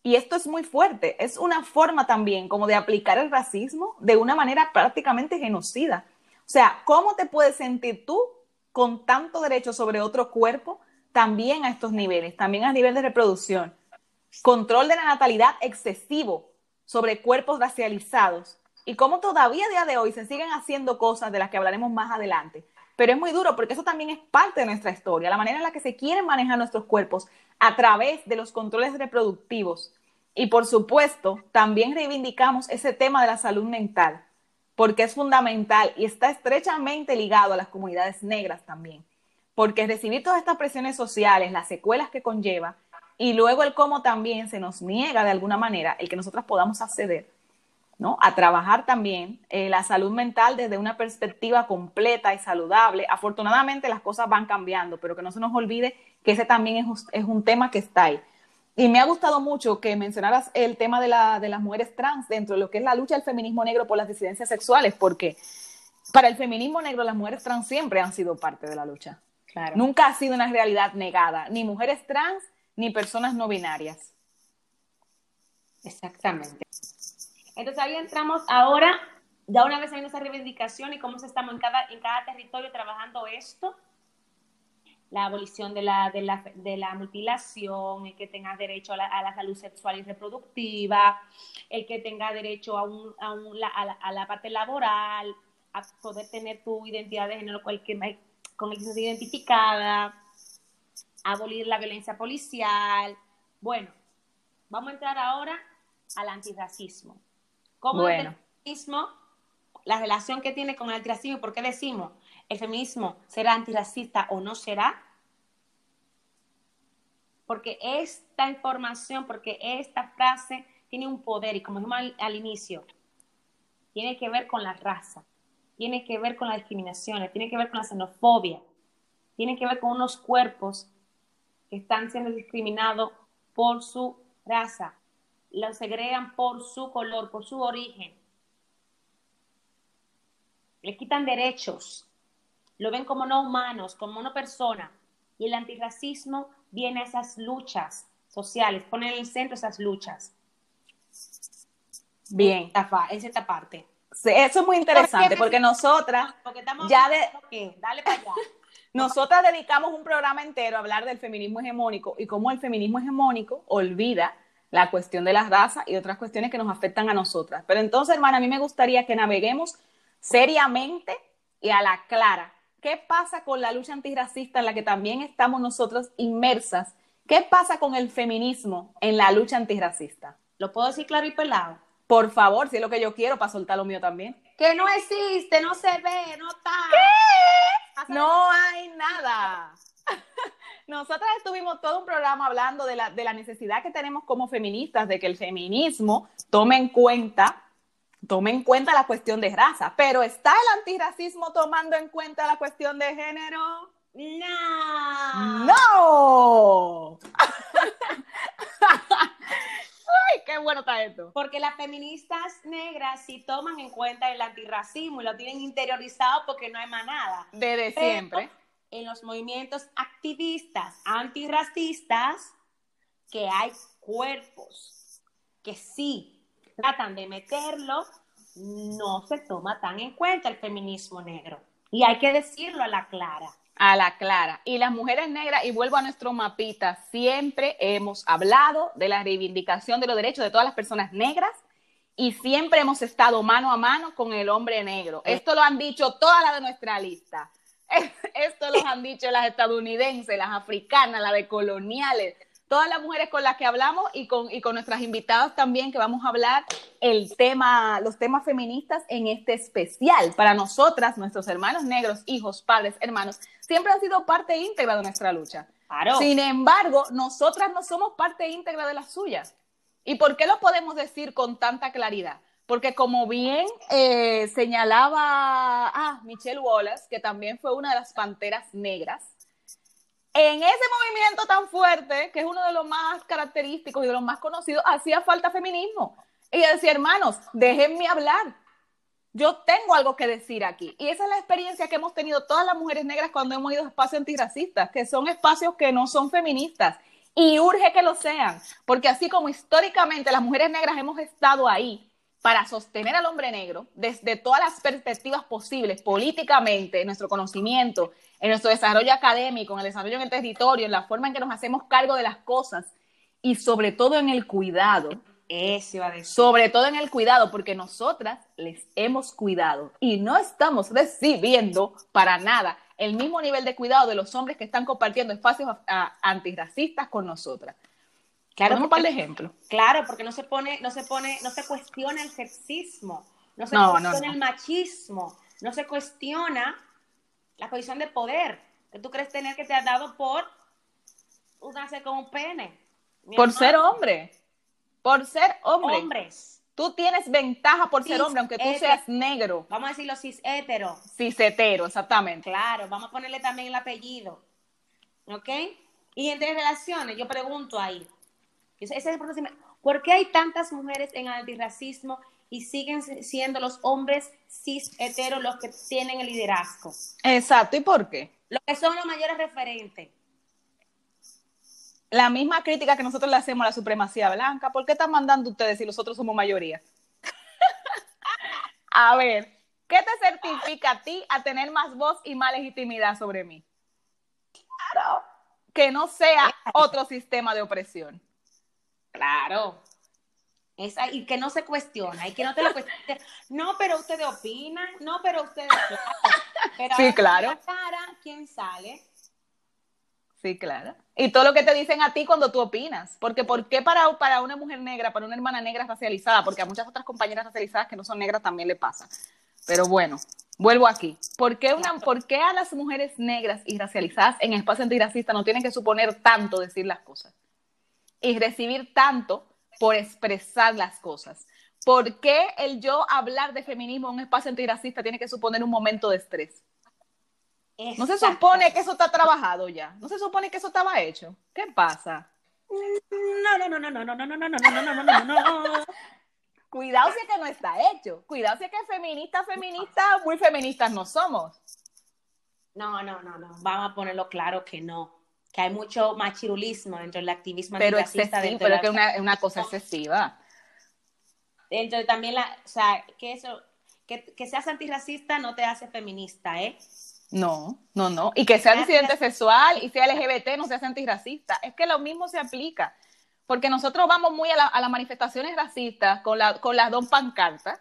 Y esto es muy fuerte, es una forma también como de aplicar el racismo de una manera prácticamente genocida. O sea, ¿cómo te puedes sentir tú con tanto derecho sobre otro cuerpo también a estos niveles, también a nivel de reproducción. Control de la natalidad excesivo sobre cuerpos racializados y cómo todavía a día de hoy se siguen haciendo cosas de las que hablaremos más adelante. Pero es muy duro porque eso también es parte de nuestra historia, la manera en la que se quieren manejar nuestros cuerpos a través de los controles reproductivos. Y por supuesto, también reivindicamos ese tema de la salud mental, porque es fundamental y está estrechamente ligado a las comunidades negras también porque recibir todas estas presiones sociales, las secuelas que conlleva, y luego el cómo también se nos niega de alguna manera el que nosotras podamos acceder ¿no? a trabajar también eh, la salud mental desde una perspectiva completa y saludable. Afortunadamente las cosas van cambiando, pero que no se nos olvide que ese también es, es un tema que está ahí. Y me ha gustado mucho que mencionaras el tema de, la, de las mujeres trans dentro de lo que es la lucha del feminismo negro por las disidencias sexuales, porque para el feminismo negro las mujeres trans siempre han sido parte de la lucha. Claro. Nunca ha sido una realidad negada, ni mujeres trans ni personas no binarias. Exactamente. Entonces ahí entramos ahora, ya una vez habiendo esa reivindicación y cómo estamos en cada, en cada territorio trabajando esto, la abolición de la, de la, de la mutilación, el que tengas derecho a la, a la, salud sexual y reproductiva, el que tenga derecho a, un, a, un, a, la, a, la, parte laboral, a poder tener tu identidad de género cualquier, con el que se identificada, abolir la violencia policial. Bueno, vamos a entrar ahora al antirracismo. ¿Cómo bueno. el feminismo, la relación que tiene con el antirracismo por qué decimos el feminismo será antirracista o no será? Porque esta información, porque esta frase tiene un poder y como dijimos al, al inicio, tiene que ver con la raza, tiene que ver con las discriminaciones, tiene que ver con la xenofobia, tiene que ver con unos cuerpos que están siendo discriminados por su raza, los segregan por su color, por su origen. Le quitan derechos, lo ven como no humanos, como no persona. Y el antirracismo viene a esas luchas sociales, pone en el centro esas luchas. Bien. Es esta parte. Sí, eso es muy interesante porque nosotras porque estamos ya de ¿qué? dale para allá. *laughs* nosotras dedicamos un programa entero a hablar del feminismo hegemónico y cómo el feminismo hegemónico olvida la cuestión de las razas y otras cuestiones que nos afectan a nosotras. Pero entonces, hermana, a mí me gustaría que naveguemos seriamente y a la clara. ¿Qué pasa con la lucha antirracista en la que también estamos nosotros inmersas? ¿Qué pasa con el feminismo en la lucha antirracista? ¿Lo puedo decir claro y pelado? Por favor, si es lo que yo quiero, para soltar lo mío también. Que no existe, no se ve, no está. ¿Qué? No hay nada. *laughs* Nosotras estuvimos todo un programa hablando de la, de la necesidad que tenemos como feministas de que el feminismo tome en cuenta tome en cuenta la cuestión de raza, pero ¿está el antirracismo tomando en cuenta la cuestión de género? No. No. *laughs* Ay, qué bueno está esto. Porque las feministas negras sí toman en cuenta el antirracismo y lo tienen interiorizado porque no hay manada. Desde siempre. En los movimientos activistas antirracistas, que hay cuerpos que sí tratan de meterlo, no se toma tan en cuenta el feminismo negro. Y hay que decirlo a la clara. A la clara. Y las mujeres negras, y vuelvo a nuestro mapita, siempre hemos hablado de la reivindicación de los derechos de todas las personas negras y siempre hemos estado mano a mano con el hombre negro. Esto lo han dicho todas las de nuestra lista. *laughs* Esto lo han dicho las estadounidenses, las africanas, las de coloniales, todas las mujeres con las que hablamos y con, y con nuestras invitadas también, que vamos a hablar el tema, los temas feministas en este especial. Para nosotras, nuestros hermanos negros, hijos, padres, hermanos, siempre han sido parte íntegra de nuestra lucha. Claro. Sin embargo, nosotras no somos parte íntegra de las suyas. ¿Y por qué lo podemos decir con tanta claridad? Porque como bien eh, señalaba ah, Michelle Wallace, que también fue una de las panteras negras, en ese movimiento tan fuerte, que es uno de los más característicos y de los más conocidos, hacía falta feminismo. Y decía, hermanos, déjenme hablar. Yo tengo algo que decir aquí. Y esa es la experiencia que hemos tenido todas las mujeres negras cuando hemos ido a espacios antirracistas, que son espacios que no son feministas. Y urge que lo sean, porque así como históricamente las mujeres negras hemos estado ahí para sostener al hombre negro desde todas las perspectivas posibles, políticamente, en nuestro conocimiento, en nuestro desarrollo académico, en el desarrollo en el territorio, en la forma en que nos hacemos cargo de las cosas y sobre todo en el cuidado. Eso iba a decir. Sobre todo en el cuidado, porque nosotras les hemos cuidado y no estamos recibiendo para nada el mismo nivel de cuidado de los hombres que están compartiendo espacios antirracistas con nosotras. Claro, un par de ejemplos. Claro, porque no se pone, no se pone, no se cuestiona el sexismo, no se No, cuestiona no, no. el machismo, no se cuestiona la posición de poder que tú crees tener que te ha dado por nacer con un pene. por ser hombre. Por ser hombre. Hombres. Tú tienes ventaja por ser hombre, aunque tú seas negro. Vamos a decirlo cis hetero. Cis hetero, exactamente. Claro, vamos a ponerle también el apellido. ¿Ok? Y entre relaciones, yo pregunto ahí. Ese es el ¿Por qué hay tantas mujeres en antirracismo y siguen siendo los hombres cis heteros los que tienen el liderazgo? Exacto, ¿y por qué? Los que son los mayores referentes. La misma crítica que nosotros le hacemos a la supremacía blanca, ¿por qué están mandando ustedes si nosotros somos mayoría? *laughs* a ver, ¿qué te certifica a ti a tener más voz y más legitimidad sobre mí? Claro. Que no sea otro sistema de opresión. Claro. Esa, y que no se cuestiona, y que no te lo cuestiona. No, pero ustedes opinan, no, pero ustedes. Pero sí, claro. Cara, ¿quién sale? Sí, claro. Y todo lo que te dicen a ti cuando tú opinas. Porque ¿por qué para, para una mujer negra, para una hermana negra racializada? Porque a muchas otras compañeras racializadas que no son negras también le pasa. Pero bueno, vuelvo aquí. ¿Por qué, una, ¿Por qué a las mujeres negras y racializadas en espacio antirracista no tienen que suponer tanto decir las cosas? Y recibir tanto por expresar las cosas. ¿Por qué el yo hablar de feminismo en un espacio antirracista tiene que suponer un momento de estrés? No se supone que eso está trabajado ya. No se supone que eso estaba hecho. ¿Qué pasa? No, no, no, no, no, no, no, no, no, no, no, no, no, no. Cuidado si es que no está hecho. Cuidado si es que feministas, feministas, muy feministas no somos. No, no, no, no. Vamos a ponerlo claro que no que hay mucho machirulismo dentro del activismo pero excesivo, pero que es una, una, cosa excesiva. Entonces también, la, o sea, que eso, que, que, seas antirracista no te hace feminista, ¿eh? No, no, no. Y que sea disidente sexual y sea LGBT no se hace antirracista. Es que lo mismo se aplica. Porque nosotros vamos muy a, a las manifestaciones racistas con, la, con las dos pancartas.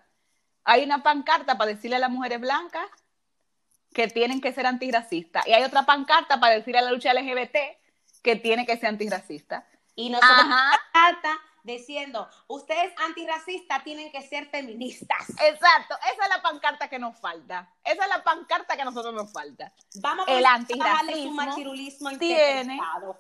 Hay una pancarta para decirle a las mujeres blancas que tienen que ser antirracistas. Y hay otra pancarta para decir a la lucha LGBT que tiene que ser antirracista. Y nosotros pancarta diciendo, ustedes antirracistas tienen que ser feministas. Exacto, esa es la pancarta que nos falta. Esa es la pancarta que a nosotros nos falta. Vamos El antirracismo tiene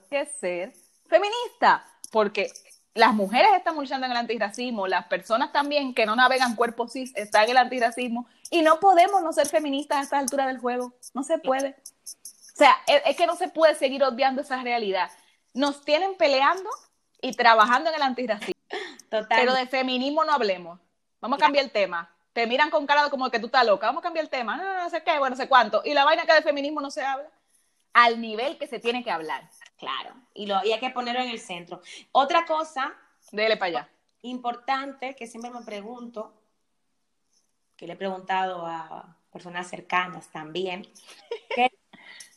que ser feminista, porque las mujeres están luchando en el antirracismo, las personas también que no navegan cuerpos cis están en el antirracismo y no podemos no ser feministas a esta altura del juego. No se puede. O sea, es, que no se puede seguir obviando esa realidad. Nos tienen peleando y trabajando en el antirracismo. Total. Pero de feminismo no hablemos. Vamos a cambiar el tema. Te miran con cara como que tú estás loca. Vamos a cambiar el tema. No, no sé qué, bueno, no sé cuánto. Y la vaina que de feminismo no se habla al nivel que se tiene que hablar. Claro, y, lo, hay que ponerlo en el centro. Otra cosa. Dele para allá. Importante que siempre me pregunto, que le he preguntado a personas cercanas también, *laughs* que,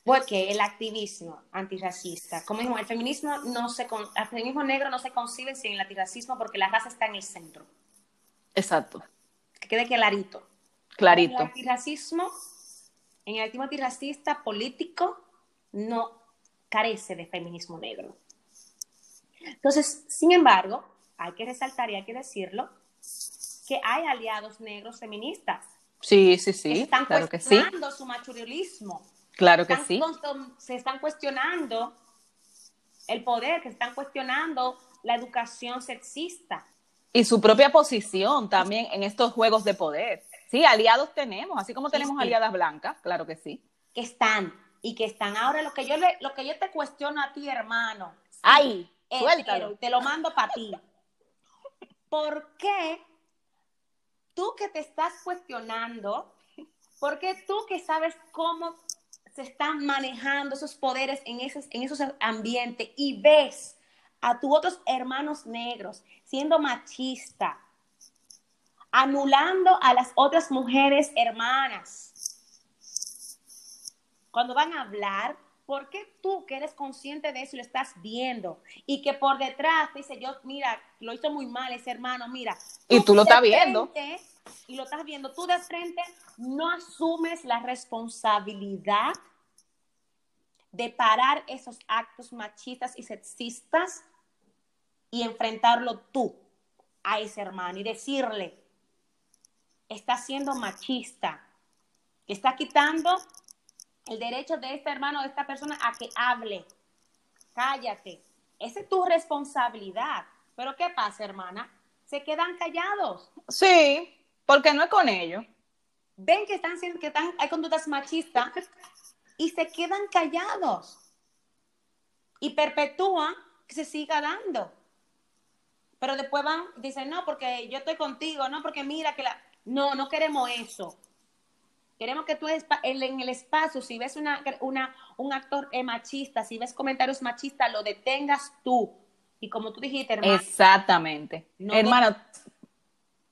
porque el activismo antirracista, como dijimos, el feminismo, no se, el feminismo negro no se concibe sin el antirracismo porque la raza está en el centro. Exacto. Que quede clarito. Clarito. El antirracismo, en el activismo antirracista político, no carece de feminismo negro. Entonces, sin embargo, hay que resaltar y hay que decirlo, que hay aliados negros feministas. Sí, sí, sí. están claro cuestionando su machurismo. Claro que sí. Se están cuestionando el poder, que están cuestionando la educación sexista. Y su propia posición también en estos juegos de poder. Sí, aliados tenemos, así como tenemos aliadas blancas, claro que sí. Que están y que están ahora lo que yo le, lo que yo te cuestiono a ti, hermano. Ay, suéltalo. Te lo mando para ti. ¿Por qué tú que te estás cuestionando, por qué tú que sabes cómo se están manejando esos poderes en esos, en esos ambientes y ves a tus otros hermanos negros siendo machista, anulando a las otras mujeres hermanas, cuando van a hablar, ¿por qué tú que eres consciente de eso y lo estás viendo? Y que por detrás te dice, yo, mira, lo hizo muy mal ese hermano, mira. y tú lo estás viendo. y lo estás viendo, tú de frente no asumes la responsabilidad de parar esos actos machistas y sexistas y enfrentarlo tú a ese hermano y decirle, está siendo machista, está quitando el derecho de este hermano, de esta persona, a que hable. Cállate. esa es tu responsabilidad. Pero ¿qué pasa, hermana? Se quedan callados. Sí, porque no es con ellos. Ven que están que están, hay conductas machistas y se quedan callados. Y perpetúan que se siga dando. Pero después van, dicen, no, porque yo estoy contigo, no, porque mira que la... No, no queremos eso. Queremos que tú en el espacio, si ves una, un actor machista, si ves comentarios machistas, lo detengas tú. Y como tú dijiste, hermano. Exactamente. No hermano.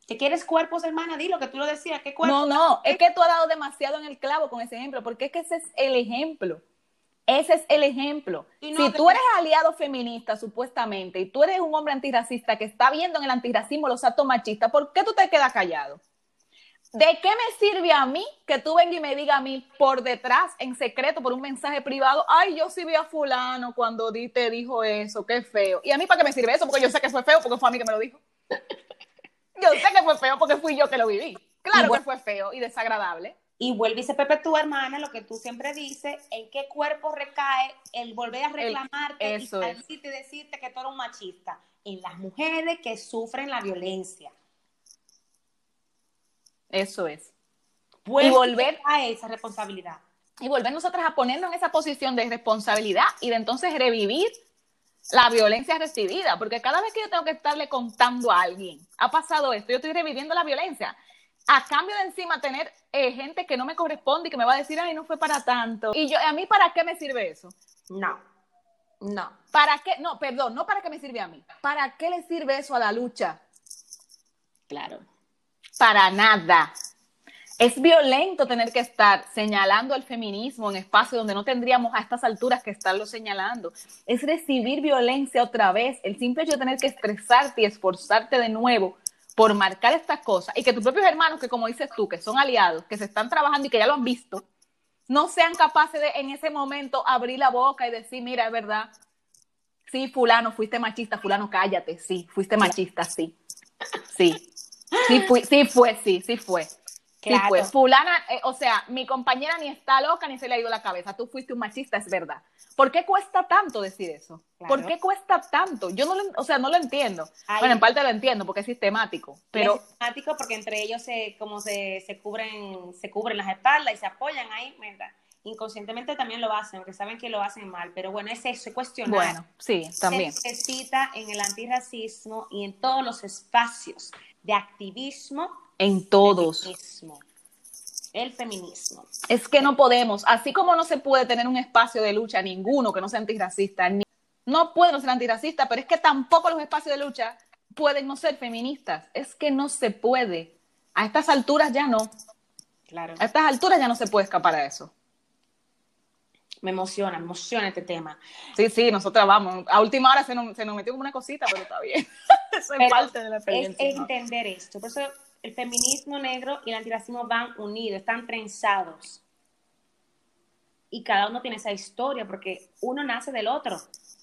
¿Que quieres cuerpos, hermana? Dilo, que tú lo decías. ¿Qué cuerpo? No, no, es que tú has dado demasiado en el clavo con ese ejemplo, porque es que ese es el ejemplo. Ese es el ejemplo. si tú eres aliado feminista, supuestamente, y tú eres un hombre antirracista que está viendo en el antirracismo los actos machistas, ¿por qué tú te quedas callado? ¿De qué me sirve a mí que tú vengas y me digas a mí por detrás, en secreto, por un mensaje privado, ay, yo sí vi a fulano cuando te dijo eso, qué feo? ¿Y a mí para qué me sirve eso? Porque yo sé que fue feo, porque fue a mí que me lo dijo. Yo sé que fue feo porque fui yo que lo viví. Claro que fue feo y desagradable. Y vuelve y se tu hermana, lo que tú siempre dices, en qué cuerpo recae el volver a reclamarte y decirte, decirte que tú eres un machista. En las mujeres que sufren la violencia. Eso es. y volver a esa responsabilidad. Y volver nosotras a ponernos en esa posición de responsabilidad y de entonces revivir la violencia recibida, porque cada vez que yo tengo que estarle contando a alguien, ha pasado esto, yo estoy reviviendo la violencia, a cambio de encima tener eh, gente que no me corresponde y que me va a decir, ay, no fue para tanto. Y yo, ¿a mí para qué me sirve eso? No, no. ¿Para qué? No, perdón, no para qué me sirve a mí. ¿Para qué le sirve eso a la lucha? Claro para nada. Es violento tener que estar señalando el feminismo en espacios donde no tendríamos a estas alturas que estarlo señalando. Es recibir violencia otra vez. El simple hecho de tener que estresarte y esforzarte de nuevo por marcar estas cosas y que tus propios hermanos, que como dices tú, que son aliados, que se están trabajando y que ya lo han visto, no sean capaces de en ese momento abrir la boca y decir, mira, es verdad, sí, fulano, fuiste machista, fulano, cállate, sí, fuiste machista, sí, sí. Sí, fue, sí fue, sí, sí fue. Sí fue. Fulana, eh, o sea, mi compañera ni está loca ni se le ha ido la cabeza. Tú fuiste un machista, es verdad. ¿Por qué cuesta tanto decir eso? ¿Por qué cuesta tanto? Yo no lo, o sea, no lo entiendo. bueno, en parte lo entiendo porque es sistemático, pero... Es sistemático porque entre ellos se, como se, se, cubren, se cubren las espaldas y se apoyan ahí, ¿verdad? inconscientemente también lo hacen, aunque saben que lo hacen mal, pero bueno, es eso, cuestionar. Bueno, sí, también. Se necesita en el antirracismo y en todos los espacios de activismo. En todos. El feminismo. Es que no podemos, así como no se puede tener un espacio de lucha, ninguno que no sea antirracista, ni, no puede ser antirracista, pero es que tampoco los espacios de lucha pueden no ser feministas. Es que no se puede. A estas alturas ya no. Claro. A estas alturas ya no se puede escapar a eso me emociona, me emociona este tema. Sí, sí, nosotros vamos. A última hora se nos, se nos metió como una cosita, pero está bien. *laughs* eso es parte de la experiencia. Es, entender esto. Por eso el feminismo negro y el antirracismo van unidos, están trenzados. Y cada uno tiene esa historia, porque uno nace del otro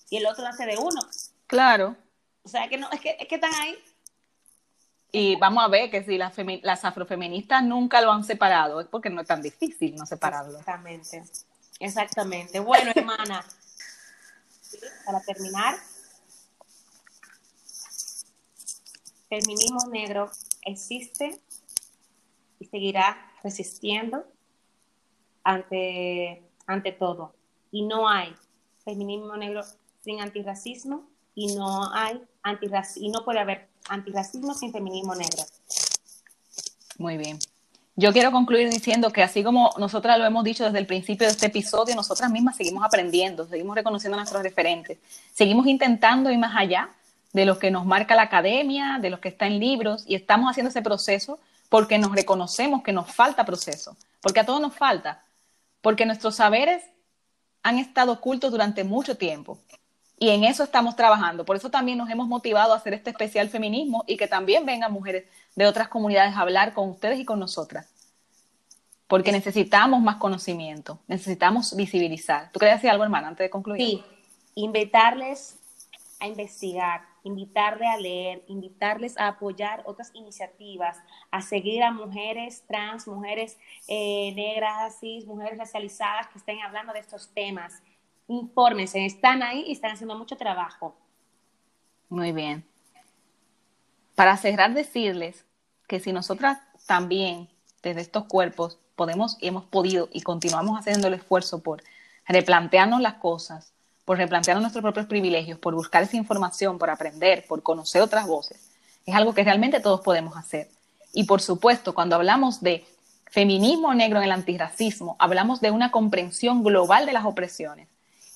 y el otro nace de uno. Claro. O sea, que no, es que, es que están ahí. Y vamos a ver que si las, las afrofeministas nunca lo han separado, es porque no es tan difícil no separarlo. Exactamente. Exactamente. Bueno, hermana, para terminar, feminismo negro existe y seguirá resistiendo ante, ante todo. Y no hay feminismo negro sin antirracismo y no hay antirracismo, y no puede haber antirracismo sin feminismo negro. Muy bien. Yo quiero concluir diciendo que así como nosotras lo hemos dicho desde el principio de este episodio, nosotras mismas seguimos aprendiendo, seguimos reconociendo a nuestros referentes, seguimos intentando ir más allá de lo que nos marca la academia, de lo que está en libros, y estamos haciendo ese proceso porque nos reconocemos que nos falta proceso, porque a todos nos falta, porque nuestros saberes han estado ocultos durante mucho tiempo. Y en eso estamos trabajando. Por eso también nos hemos motivado a hacer este especial feminismo y que también vengan mujeres de otras comunidades a hablar con ustedes y con nosotras. Porque necesitamos más conocimiento, necesitamos visibilizar. ¿Tú querías decir algo, hermana, antes de concluir? Sí, invitarles a investigar, invitarles a leer, invitarles a apoyar otras iniciativas, a seguir a mujeres trans, mujeres eh, negras, cis, mujeres racializadas que estén hablando de estos temas infórmense, están ahí y están haciendo mucho trabajo. Muy bien. Para cerrar, decirles que si nosotras también, desde estos cuerpos, podemos y hemos podido y continuamos haciendo el esfuerzo por replantearnos las cosas, por replantearnos nuestros propios privilegios, por buscar esa información, por aprender, por conocer otras voces, es algo que realmente todos podemos hacer. Y por supuesto, cuando hablamos de feminismo negro en el antirracismo, hablamos de una comprensión global de las opresiones.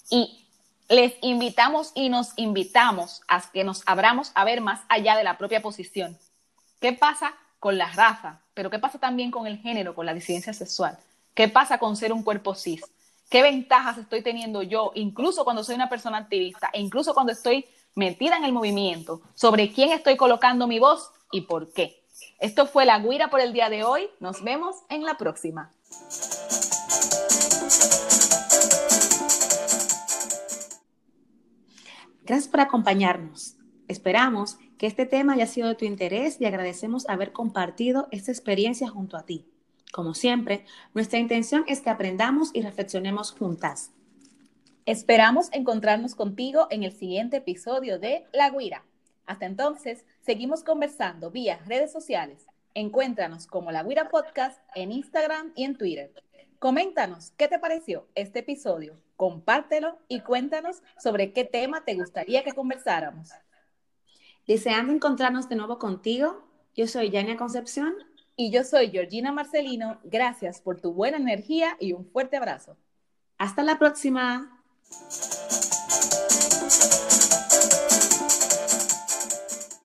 Y les invitamos y nos invitamos a que nos abramos a ver más allá de la propia posición. ¿Qué pasa con la raza? Pero ¿qué pasa también con el género, con la disidencia sexual? ¿Qué pasa con ser un cuerpo cis? ¿Qué ventajas estoy teniendo yo, incluso cuando soy una persona activista e incluso cuando estoy metida en el movimiento, sobre quién estoy colocando mi voz y por qué? Esto fue La Guira por el día de hoy. Nos vemos en la próxima. Gracias por acompañarnos. Esperamos que este tema haya sido de tu interés y agradecemos haber compartido esta experiencia junto a ti. Como siempre, nuestra intención es que aprendamos y reflexionemos juntas. Esperamos encontrarnos contigo en el siguiente episodio de La Guira. Hasta entonces, seguimos conversando vía redes sociales. Encuéntranos como La Guira Podcast en Instagram y en Twitter. Coméntanos qué te pareció este episodio, compártelo y cuéntanos sobre qué tema te gustaría que conversáramos. Deseando encontrarnos de nuevo contigo, yo soy Yania Concepción. Y yo soy Georgina Marcelino. Gracias por tu buena energía y un fuerte abrazo. Hasta la próxima.